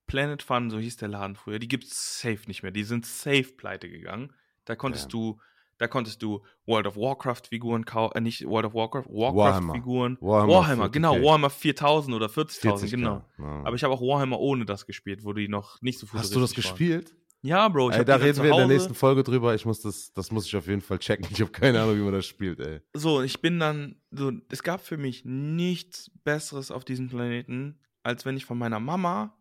Planet Fun, so hieß der Laden früher, die gibt's safe nicht mehr. Die sind safe pleite gegangen. Da konntest Ja. du, da konntest du World of Warcraft Figuren kaufen, äh, nicht World of Warcraft, Warhammer. Warcraft Figuren. Warhammer Warhammer, 40K. genau, Warhammer 4000 oder 40.000, 40K. genau. Ja. Aber ich habe auch Warhammer ohne das gespielt, wo die noch nicht so Hast du das waren. gespielt? Ja, Bro, Ey, da reden wir in der nächsten Folge drüber. Ich muss das, das muss ich auf jeden Fall checken. Ich habe keine Ahnung, wie man das spielt, ey. So, ich bin dann, so, es gab für mich nichts Besseres auf diesem Planeten, als wenn ich von meiner Mama,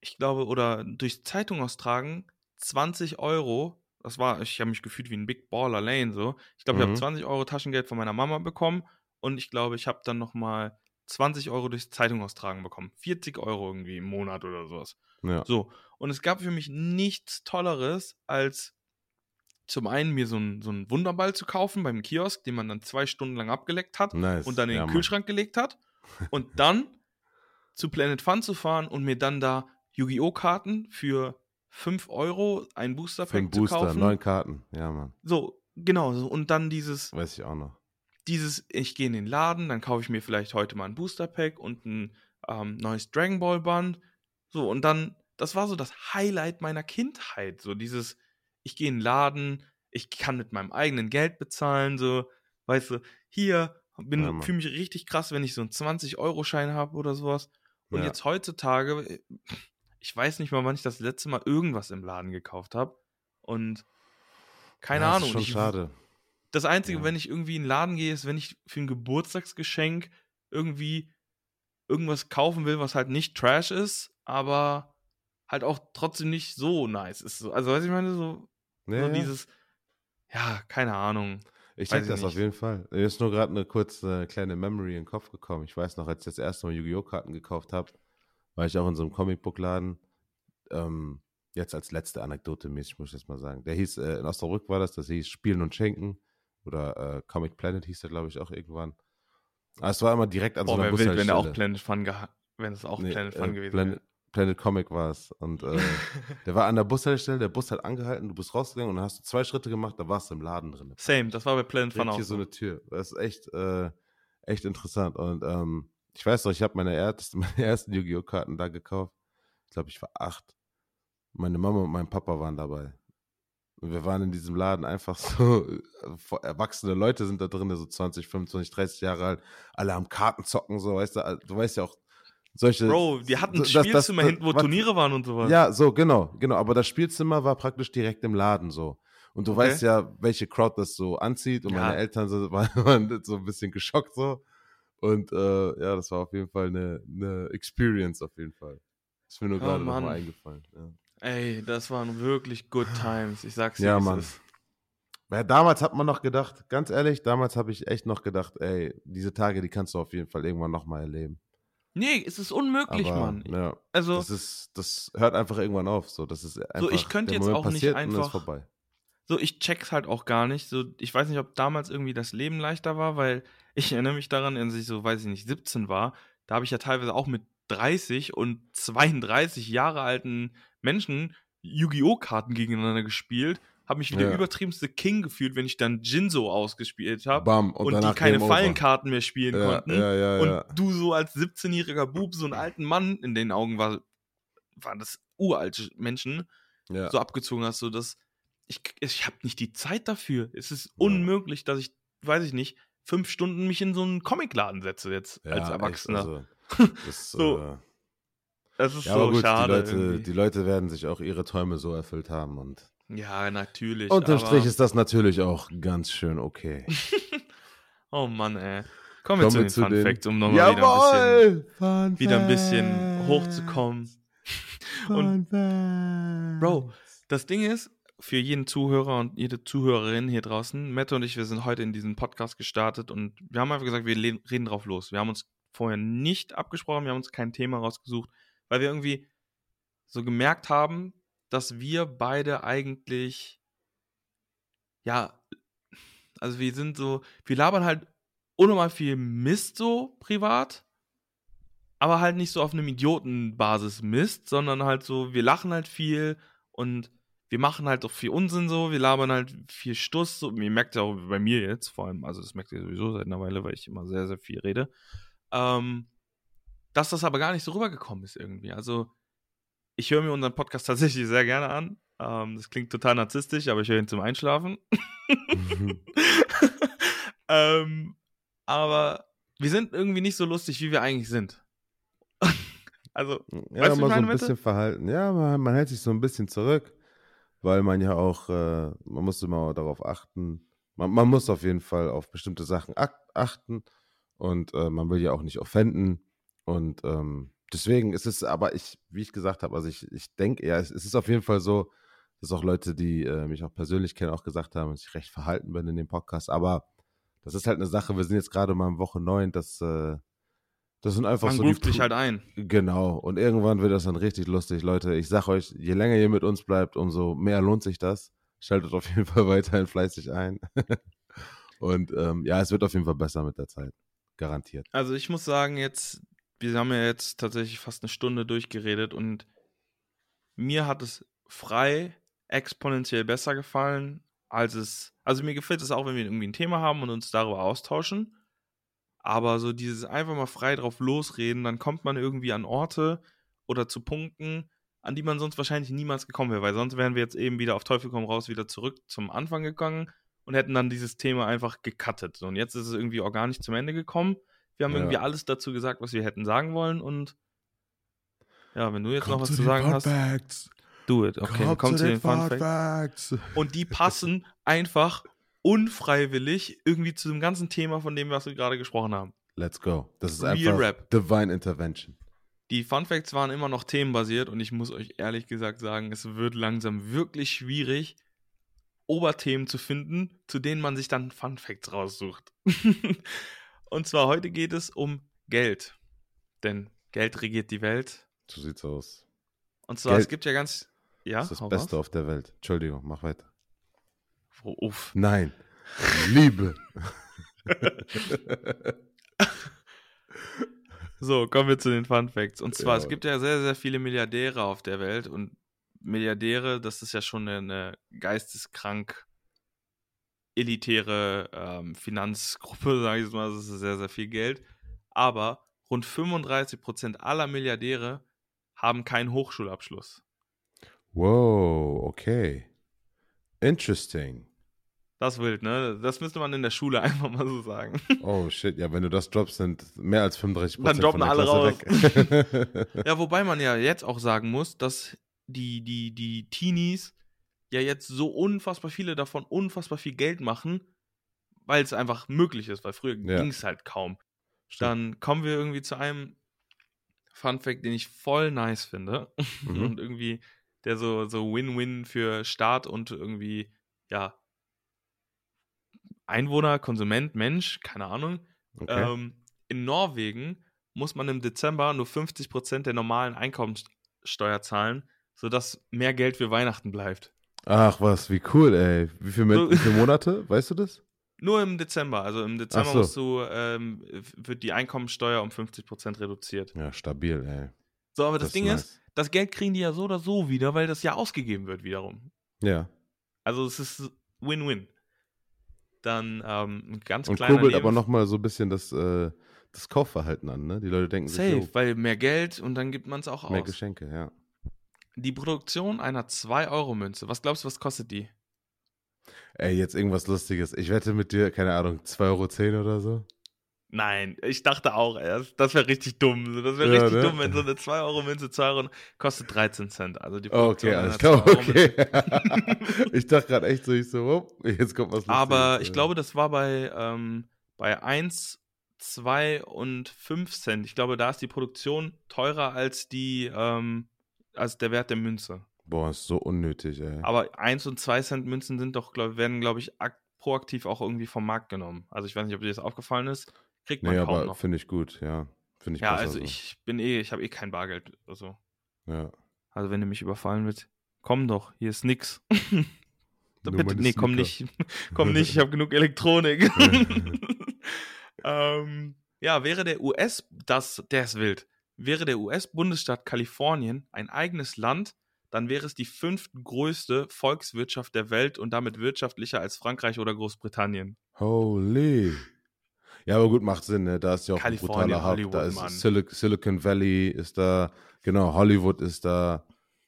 ich glaube, oder durch Zeitung austragen, 20 Euro, das war, ich habe mich gefühlt wie ein Big Baller Lane, so. Ich glaube, ich Mhm. habe 20 Euro Taschengeld von meiner Mama bekommen und ich glaube, ich habe dann nochmal 20 Euro durch Zeitung austragen bekommen. 40 Euro irgendwie im Monat oder sowas. Ja. So, und es gab für mich nichts Tolleres, als zum einen mir so einen so einen Wunderball zu kaufen beim Kiosk, den man dann zwei Stunden lang abgeleckt hat Nice. und dann in ja, den Mann. Kühlschrank gelegt hat und dann zu Planet Fun zu fahren und mir dann da Yu-Gi-Oh! Karten für 5 Euro ein Booster Für einen Pack zu Booster, kaufen. neun Karten. Ja, Mann. So, genau, so, und dann dieses, Weiß ich auch noch. dieses, ich gehe in den Laden, dann kaufe ich mir vielleicht heute mal ein Booster Pack und ein ähm, neues Dragon Ball Band. So, und dann, das war so das Highlight meiner Kindheit. So dieses, ich gehe in den Laden, ich kann mit meinem eigenen Geld bezahlen, so, weißt du, hier Ja, bin Mann. fühle mich richtig krass, wenn ich so einen 20-Euro-Schein habe oder sowas. Und Ja. jetzt heutzutage, äh, ich weiß nicht mal, wann ich das letzte Mal irgendwas im Laden gekauft habe. Und keine ja, Ahnung. Das ist schon ich, schade. das Einzige, Ja. wenn ich irgendwie in den Laden gehe, ist, wenn ich für ein Geburtstagsgeschenk irgendwie irgendwas kaufen will, was halt nicht Trash ist, aber halt auch trotzdem nicht so nice ist. So- Also, weißt du, ich meine, so, Ja, so dieses, ja, keine Ahnung. Ich check ich das auf nicht. jeden Fall. Mir ist nur gerade eine kurze kleine Memory in den Kopf gekommen. Ich weiß noch, als ich das erste Mal Yu-Gi-Oh! Karten gekauft habe, war ich auch in so einem Comicbook-Laden. Ähm, jetzt als letzte Anekdote mäßig, muss ich das mal sagen. Der hieß, äh, in Osnabrück war das, das hieß Spielen und Schenken. Oder äh, Comic Planet hieß der, glaube ich, auch irgendwann. Aber es war immer direkt an Boah, so einer wer will, wenn er auch Bushaltestelle. Planet Fun wenn es auch Nee, Planet äh, Fun gewesen Planet, wäre. Planet Comic war es. Und äh, der war an der Bushaltestelle, der Bus hat angehalten, du bist rausgegangen und dann hast du zwei Schritte gemacht, da warst du im Laden drin. Same, das war bei Planet Fun auch hier so so. eine Tür. Das ist echt, äh, echt interessant. Und ähm, ich weiß noch, ich habe meine, erste, meine ersten Yu-Gi-Oh! Karten da gekauft. Ich glaube, ich war acht. Meine Mama und mein Papa waren dabei. Und wir waren in diesem Laden einfach so, erwachsene Leute sind da drin, so 20, 25, 30 Jahre alt, alle am Kartenzocken, so, weißt du, du weißt ja auch, solche. Bro, wir hatten ein Spielzimmer das, das, hinten, wo was, Turniere waren und sowas. Ja, so, genau, genau. Aber das Spielzimmer war praktisch direkt im Laden so. Und du okay. weißt ja, welche Crowd das so anzieht. Und ja. meine Eltern so, waren so ein bisschen geschockt so. Und äh, ja, das war auf jeden Fall eine, eine Experience auf jeden Fall. Ist mir nur oh, gerade nochmal eingefallen. Ja. Ey, das waren wirklich good times. Ich sag's dir. Ja, Mann. Ja, damals hat man noch gedacht, ganz ehrlich, damals habe ich echt noch gedacht, ey, diese Tage, die kannst du auf jeden Fall irgendwann nochmal erleben. Nee, es ist unmöglich, Aber, Mann. Ja, also, das ist, das hört einfach irgendwann auf. So, das ist einfach, so ich könnte jetzt Moment auch nicht einfach. So, ich check's halt auch gar nicht. So, ich weiß nicht, ob damals irgendwie das Leben leichter war, weil ich erinnere mich daran, als ich so, weiß ich nicht, 17 war, da habe ich ja teilweise auch mit 30 und 32 Jahre alten Menschen Yu-Gi-Oh! Karten gegeneinander gespielt, habe mich wie ja. der übertriebenste King gefühlt, wenn ich dann Jinso ausgespielt habe und, und die keine Fallenkarten mehr spielen ja, konnten. Ja, und du so als 17-jähriger Bub, so einen alten Mann, in den Augen war, waren das uralte Menschen, so abgezogen hast, so dass ich, ich habe nicht die Zeit dafür. Es ist unmöglich, dass ich, weiß ich nicht, fünf Stunden mich in so einen Comicladen setze jetzt als Erwachsener. Echt, also, das, so. Äh, das ist ja, so gut, schade. Die Leute, die Leute, werden sich auch ihre Träume so erfüllt haben und. Ja, natürlich. Unterm Strich ist das natürlich auch ganz schön okay. oh Mann, ey. Kommen wir Kommen zu den Fun den... Facts, um nochmal wieder, ein bisschen, wieder ein bisschen hochzukommen. und, Bro, das Ding ist, für jeden Zuhörer und jede Zuhörerin hier draußen, Mette und ich, wir sind heute in diesen Podcast gestartet und wir haben einfach gesagt, wir reden drauf los. Wir haben uns vorher nicht abgesprochen, wir haben uns kein Thema rausgesucht weil wir irgendwie so gemerkt haben, dass wir beide eigentlich, ja, also wir sind so, wir labern halt unnormal viel Mist so privat, aber halt nicht so auf einem Idiotenbasis Mist, sondern halt so, wir lachen halt viel und wir machen halt auch viel Unsinn so, wir labern halt viel Stuss, so, ihr merkt ja auch bei mir jetzt, vor allem, also das merkt ihr sowieso seit einer Weile, weil ich immer sehr, sehr viel rede, ähm, dass das aber gar nicht so rübergekommen ist irgendwie. Also, ich höre mir unseren Podcast tatsächlich sehr gerne an. Ähm, das klingt total narzisstisch, aber ich höre ihn zum Einschlafen. ähm, aber wir sind irgendwie nicht so lustig, wie wir eigentlich sind. also, ja, weißt mal so ein Mitte? bisschen verhalten. Ja, man, man, hält sich so ein bisschen zurück, weil man ja auch, äh, man muss immer darauf achten. Man, man, muss auf jeden Fall auf bestimmte Sachen achten und äh, man will ja auch nicht offenden. Und ähm, deswegen ist es aber, ich, wie ich gesagt habe, also ich, ich denke eher, es, ist auf jeden Fall so, dass auch Leute, die äh, mich auch persönlich kennen, auch gesagt haben, dass ich recht verhalten bin in dem Podcast. Aber das ist halt eine Sache, wir sind jetzt gerade mal in Woche 9, das, äh, das sind einfach Man so. Man ruft sich halt ein. Genau. Und irgendwann wird das dann richtig lustig. Leute, ich sag euch, je länger ihr mit uns bleibt, umso mehr lohnt sich das. Schaltet auf jeden Fall weiterhin fleißig ein. Und ähm, ja, es wird auf jeden Fall besser mit der Zeit. Garantiert. Also ich muss sagen, jetzt wir haben ja jetzt tatsächlich fast eine Stunde durchgeredet und mir hat es frei exponentiell besser gefallen, als es. Also mir gefällt es auch, wenn wir irgendwie ein Thema haben und uns darüber austauschen. Aber so dieses einfach mal frei drauf losreden, dann kommt man irgendwie an Orte oder zu Punkten, an die man sonst wahrscheinlich niemals gekommen wäre, weil sonst wären wir jetzt eben wieder auf Teufel komm raus wieder zurück zum Anfang gegangen und hätten dann dieses Thema einfach gecuttet. Und jetzt ist es irgendwie organisch zum Ende gekommen. Wir haben ja. irgendwie alles dazu gesagt, was wir hätten sagen wollen und ja, wenn du jetzt Komm noch was zu, zu sagen hast, Facts. do it. Okay, komm, komm zu, den, den Fun Facts. Facts. Und die passen einfach unfreiwillig irgendwie zu dem ganzen Thema, von dem wir gerade gesprochen haben. Let's go. Das ist Real einfach Rap. Divine Intervention. Die Fun Facts waren immer noch themenbasiert und ich muss euch ehrlich gesagt sagen, es wird langsam wirklich schwierig, Oberthemen zu finden, zu denen man sich dann Fun Facts raussucht. Und zwar heute geht es um Geld. Denn Geld regiert die Welt. So sieht's aus. Und zwar, Geld es gibt ja ganz. Ja, das ist das Beste was? auf der Welt. Entschuldigung, mach weiter. Oh, uff. Nein. Liebe. so, kommen wir zu den Fun Facts. Und zwar, ja. es gibt ja sehr, sehr viele Milliardäre auf der Welt und Milliardäre, das ist ja schon eine geisteskrank elitäre ähm, Finanzgruppe, sage ich jetzt mal, das ist sehr, sehr viel Geld. Aber rund 35% aller Milliardäre haben keinen Hochschulabschluss. Wow, okay. Interesting. Das wild, ne? Das müsste man in der Schule einfach mal so sagen. Oh shit, ja, wenn du das droppst, sind mehr als 35% Dann droppen alle raus. ja, wobei man ja jetzt auch sagen muss, dass die, die, die Teenies ja jetzt so unfassbar viele davon unfassbar viel Geld machen, weil es einfach möglich ist, weil früher ja. ging es halt kaum. Stimmt. Dann kommen wir irgendwie zu einem Fun Fact, den ich voll nice finde mhm. und irgendwie der so so Win-Win für Staat und irgendwie ja Einwohner, Konsument, Mensch, keine Ahnung. Okay. Ähm, in Norwegen muss man im Dezember nur 50% der normalen Einkommenssteuer zahlen, sodass mehr Geld für Weihnachten bleibt. Ach was, wie cool, ey. Wie, viel, so, wie viele Monate, weißt du das? Nur im Dezember. Also im Dezember so. musst du, ähm, wird die Einkommensteuer um 50% reduziert. Ja, stabil, ey. So, aber das, das Ding ist, nice. das Geld kriegen die ja so oder so wieder, weil das ja ausgegeben wird wiederum. Ja. Also es ist Win-Win. Dann ähm, ein ganz Und kleiner kurbelt aber nochmal so ein bisschen das, äh, das Kaufverhalten an, ne? Die Leute denken Safe, sich, weil mehr Geld und dann gibt man es auch mehr aus. Mehr Geschenke, ja. Die Produktion einer 2-Euro-Münze, was glaubst du, was kostet die? Ey, jetzt irgendwas Lustiges. Ich wette mit dir, keine Ahnung, 2,10 Euro oder so. Nein, ich dachte auch erst, das wäre richtig dumm. Das wäre ja, richtig ne? dumm, wenn so eine 2-Euro-Münze 2 Euro kostet 13 Cent. Also die Produktion okay, alles klar, okay. ich dachte gerade echt so, ich so, oh, jetzt kommt was Lustiges. Aber ich glaube, das war bei, ähm, bei 1, 2 und 5 Cent. Ich glaube, da ist die Produktion teurer als die, ähm, als der Wert der Münze. Boah, ist so unnötig, ey. Aber 1 und 2 Cent Münzen sind doch, glaub, werden, glaube ich, proaktiv auch irgendwie vom Markt genommen. Also ich weiß nicht, ob dir das aufgefallen ist. Kriegt man nee, kaum aber finde ich gut, ja. Finde ich Ja, also so. ich bin eh, ich habe eh kein Bargeld. Also. Ja. Also wenn du mich überfallen willst, komm doch, hier ist nix. Bitte, nee, komm nicht. komm nicht, ich habe genug Elektronik. ähm, ja, wäre der US, das, der ist wild, wäre der US-Bundesstaat Kalifornien ein eigenes Land, dann wäre es die fünftgrößte Volkswirtschaft der Welt und damit wirtschaftlicher als Frankreich oder Großbritannien. Holy. Ja, aber gut, macht Sinn, ne? Da ist ja auch ein brutaler Hub. Da ist Sil Silicon Valley ist da, genau, Hollywood ist da.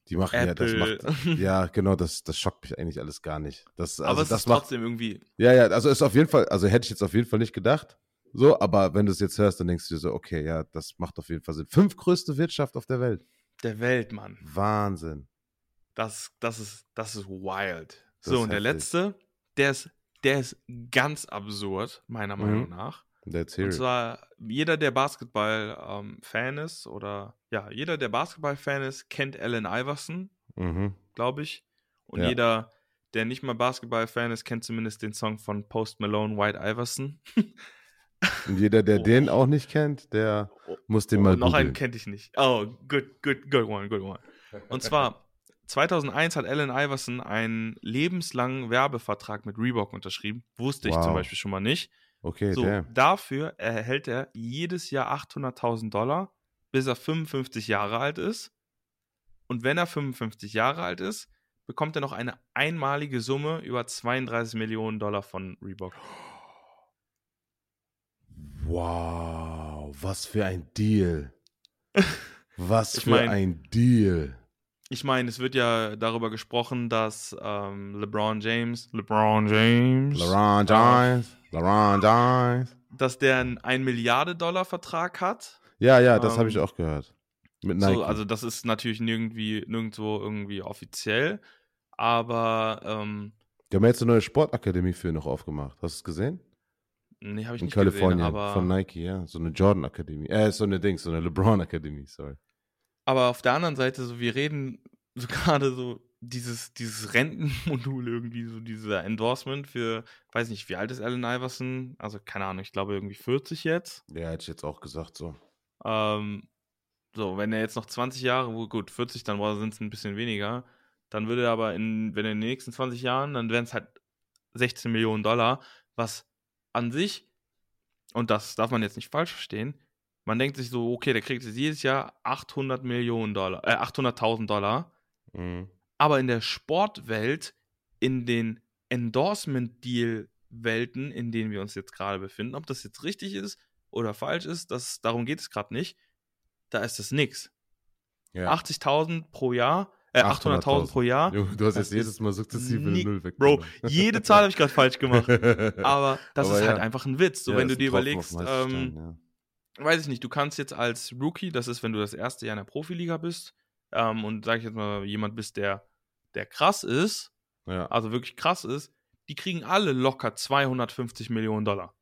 Die machen Apple. ja, das macht, ja, genau, das, das schockt mich eigentlich alles gar nicht. Das, also aber es das ist macht, trotzdem irgendwie. Ja, ja, also ist auf jeden Fall, also hätte ich jetzt auf jeden Fall nicht gedacht. So, aber wenn du es jetzt hörst, dann denkst du dir so, okay, ja, das macht auf jeden Fall Sinn. Fünftgrößte Wirtschaft auf der Welt. Der Welt, Mann. Wahnsinn. Das, das ist, das ist wild. Das so, ist und der letzte, der ist, der ist ganz absurd, meiner mhm. Meinung nach. That's here. Und zwar, jeder, der Basketball-Fan ähm, ist, oder ja, jeder, der Basketball-Fan ist, kennt Allen Iverson, mhm. glaube ich. Und ja. jeder, der nicht mal Basketball-Fan ist, kennt zumindest den Song von Post Malone, White Iverson. Und jeder, der oh. den auch nicht kennt, der oh. muss den oh, mal. Noch einen kennt ich nicht. Oh, good, good, good one, good one. Und zwar 2001 hat Allen Iverson einen lebenslangen Werbevertrag mit Reebok unterschrieben. Wusste wow. ich zum Beispiel schon mal nicht. Okay, so, damn. dafür erhält er jedes Jahr 800.000 Dollar, bis er 55 Jahre alt ist. Und wenn er 55 Jahre alt ist, bekommt er noch eine einmalige Summe über 32 Millionen Dollar von Reebok. Wow, was für ein Deal. Was für mein, ein Deal. Ich meine, es wird ja darüber gesprochen, dass ähm, LeBron James, LeBron James, LeBron James, LeBron James, dass der einen 1 Milliarde Dollar Vertrag hat. Ja, ja, das ähm, habe ich auch gehört. Mit Nike. So, also das ist natürlich nirgendwie, nirgendwo irgendwie offiziell, aber ähm, Die haben jetzt eine neue Sportakademie für noch aufgemacht. Hast du es gesehen? Nee, habe ich In nicht Kalifornien, gesehen, aber von Nike, ja. So eine Jordan-Akademie. Äh, so eine Ding, so eine LeBron-Akademie, sorry. Aber auf der anderen Seite, so wir reden so gerade so dieses, dieses Rentenmodul irgendwie, so dieser Endorsement für, weiß nicht, wie alt ist Allen Iverson? Also keine Ahnung, ich glaube irgendwie 40 jetzt. Ja, hätte ich jetzt auch gesagt so. Ähm, so, wenn er jetzt noch 20 Jahre, gut, 40, dann sind es ein bisschen weniger. Dann würde er aber in, wenn er in den nächsten 20 Jahren, dann wären es halt 16 Millionen Dollar, was an sich, und das darf man jetzt nicht falsch verstehen, man denkt sich so, okay, der kriegt jetzt jedes Jahr 800 Millionen Dollar, äh, 800.000 Dollar. Mhm. Aber in der Sportwelt, in den Endorsement-Deal-Welten, in denen wir uns jetzt gerade befinden, ob das jetzt richtig ist oder falsch ist, das, darum geht es gerade nicht. Da ist es nix. Ja. 80.000 pro Jahr Äh, 800.000 pro Jahr. Du hast jetzt jedes Mal sukzessive nie, Null weg. Bro, jede Zahl habe ich gerade falsch gemacht. Aber das Aber ist ja. halt einfach ein Witz. So, Ja, wenn du dir überlegst, ähm, Stein, ja. weiß ich nicht, du kannst jetzt als Rookie, das ist, wenn du das erste Jahr in der Profiliga bist, ähm, und sag ich jetzt mal, jemand bist, der, der krass ist, Ja, also wirklich krass ist, die kriegen alle locker 250 Millionen Dollar.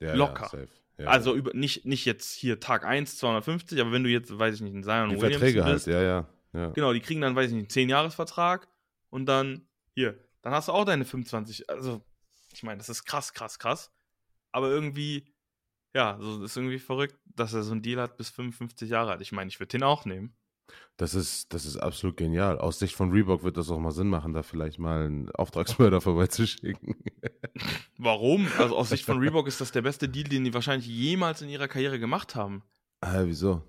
ja, ja, locker. safe. Ja, also ja. über, nicht, nicht jetzt hier Tag 1 250, aber wenn du jetzt, weiß ich nicht, in Zion die Williamson Verträge halt, bist, ja, ja. Ja. genau, die kriegen dann, weiß ich nicht, einen 10-Jahres-Vertrag und dann, hier, dann hast du auch deine 25, also, ich meine, das ist krass, krass, krass, aber irgendwie, ja, so ist irgendwie verrückt, dass er so einen Deal hat bis 55 Jahre alt. Ich meine, ich würde den auch nehmen. Das ist, das ist absolut genial. Aus Sicht von Reebok wird das auch mal Sinn machen, da vielleicht mal einen Auftragsmörder vorbeizuschicken. Warum? Also aus Sicht von Reebok ist das der beste Deal, den die wahrscheinlich jemals in ihrer Karriere gemacht haben. ah, wieso?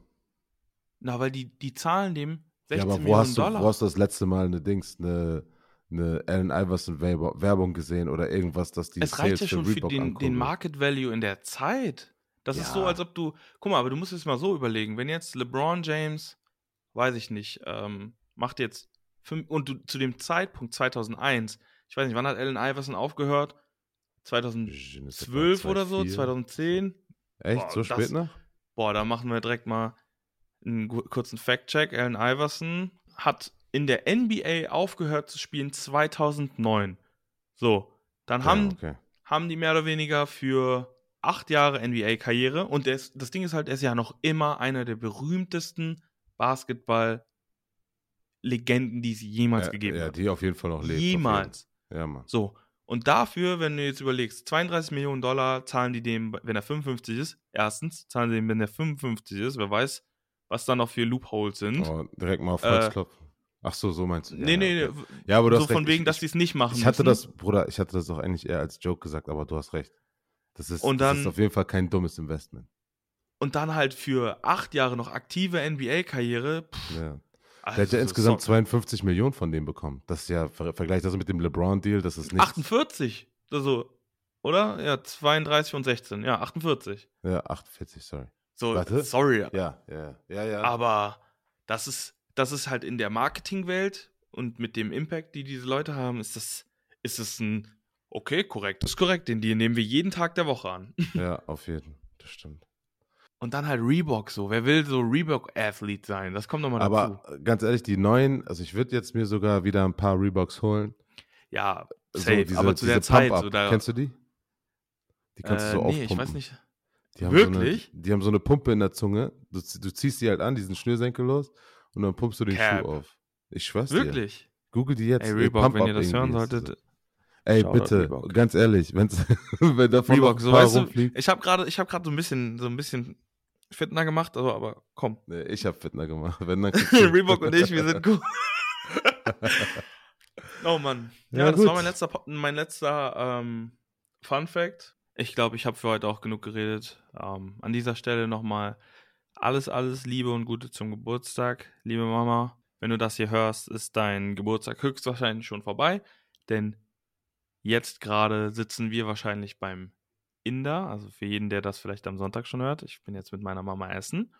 Na, weil die, die zahlen dem 16 Ja, aber wo Millionen hast, du, Dollar. wo hast du das letzte Mal eine Dings, eine, eine Allen Iverson Werbung gesehen oder irgendwas, dass die es reicht Sales ja schon für Reebok den, den? Market Value in der Zeit. Das ist so, Ja. als ob du. Guck mal, aber du musst es mal so überlegen, wenn jetzt LeBron James, weiß ich nicht, ähm, macht jetzt fünf, und du zu dem Zeitpunkt 2001, ich weiß nicht, wann hat Allen Iverson aufgehört? 2012 oder so, 2,4. 2010? Echt? Boah, so das- spät noch? Boah, da machen wir direkt mal einen kurzen Fact-Check. Allen Iverson hat in der NBA aufgehört zu spielen 2009. So, dann haben, ja, okay. haben die mehr oder weniger für acht Jahre NBA-Karriere und ist, das Ding ist halt, er ist ja noch immer einer der berühmtesten Basketball-Legenden, die es jemals ja, gegeben ja, hat. die auf jeden Fall noch lebt. auf Jemals. Ja, Mann. So. Und dafür, wenn du jetzt überlegst, 32 Millionen Dollar zahlen die dem, wenn er 55 ist. Erstens, zahlen sie dem, wenn er 55 ist. Wer weiß, was da noch für Loopholes sind. Oh, direkt mal auf Äh, Holz klopfen. Ach so, so meinst du. Ja, nee, nee, okay. nee. Ja, aber du so hast von recht. wegen, ich, dass sie es nicht machen Ich hatte müssen. das, Bruder, ich hatte das auch eigentlich eher als Joke gesagt, aber du hast recht. Das ist, Und das dann- ist auf jeden Fall kein dummes Investment. Und dann halt für acht Jahre noch aktive NBA-Karriere. Ja. Also Der hat ja insgesamt so, 52 Millionen von dem bekommen. Das ist ja, ver vergleich das mit dem LeBron-Deal, das ist nicht. 48. Also, oder? Ja, 32 und 16. Ja, 48. Ja, 48, sorry. So, Warte. sorry. Ja, ja, ja, ja. Aber das ist, das ist halt in der Marketingwelt und mit dem Impact, die diese Leute haben, ist das, ist das ein, okay, korrekt, das ist korrekt, den Deal nehmen wir jeden Tag der Woche an. ja, auf jeden. Das stimmt. Und dann halt Reebok so. Wer will so Reebok-Athlete sein? Das kommt nochmal dazu. Aber äh, ganz ehrlich, die neuen, also ich würde jetzt mir sogar wieder ein paar Reeboks holen. ja, So safe. diese- aber zu der Zeit, so da. Kennst du die? Die kannst äh, du so nee, aufpumpen. ich weiß nicht. Die haben Wirklich? So eine, die haben so eine Pumpe in der Zunge. Du, du ziehst die halt an, diesen Schnürsenkel los und dann pumpst du den Cap. Schuh auf. Ich schwör's dir. Wirklich? Google die jetzt. Ey, Reebok, wenn ihr das hören solltet. Ey, Shoutout bitte, Reebok. ganz ehrlich, wenn's, wenn davon Reebok, so weißt du, ich habe gerade ich hab so ein bisschen, so ein bisschen Fitner gemacht, aber, aber komm. Nee, ich hab Fitner gemacht. Wenn, dann Reebok und ich, wir sind cool. oh Mann. Ja, Ja, das gut. war mein letzter, mein letzter ähm, Fun Fact. Ich glaube, ich habe für heute auch genug geredet. Ähm, an dieser Stelle nochmal alles, alles Liebe und Gute zum Geburtstag. Liebe Mama, wenn du das hier hörst, ist dein Geburtstag höchstwahrscheinlich schon vorbei. Denn jetzt gerade sitzen wir wahrscheinlich beim Inder. Also für jeden, der das vielleicht am Sonntag schon hört. Ich bin jetzt mit meiner Mama essen.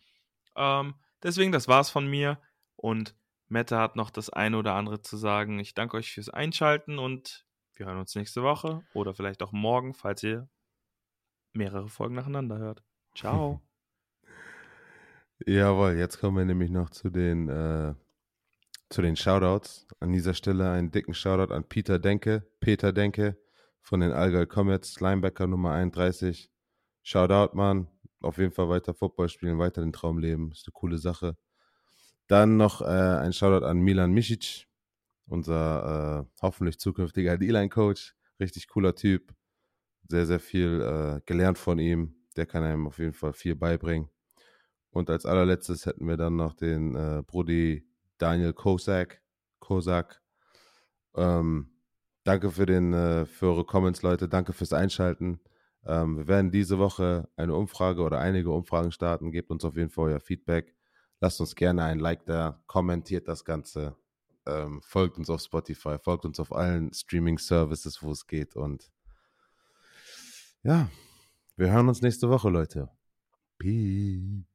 Ähm, deswegen, das war's von mir. Und Mette hat noch das eine oder andere zu sagen. Ich danke euch fürs Einschalten und wir hören uns nächste Woche oder vielleicht auch morgen, falls ihr mehrere Folgen nacheinander hört. Ciao. Jawohl, jetzt kommen wir nämlich noch zu den, äh, zu den Shoutouts. An dieser Stelle einen dicken Shoutout an Peter Denke, Peter Denke von den Allgäu Comets, Linebacker Nummer 31. Shoutout, Mann. Auf jeden Fall weiter Football spielen, weiter den Traum leben. Ist eine coole Sache. Dann noch äh, ein Shoutout an Milan Misic, unser äh, hoffentlich zukünftiger D-Line-Coach. Richtig cooler Typ. Sehr, sehr viel äh, gelernt von ihm. Der kann einem auf jeden Fall viel beibringen. Und als allerletztes hätten wir dann noch den äh, Brudi Daniel Kosak. Kosak. Ähm, danke für, den, äh, für eure Comments, Leute. Danke fürs Einschalten. Ähm, wir werden diese Woche eine Umfrage oder einige Umfragen starten. Gebt uns auf jeden Fall euer Feedback. Lasst uns gerne ein Like da, kommentiert das Ganze, ähm, folgt uns auf Spotify, folgt uns auf allen Streaming-Services, wo es geht. Und ja, wir hören uns nächste Woche, Leute. Peace.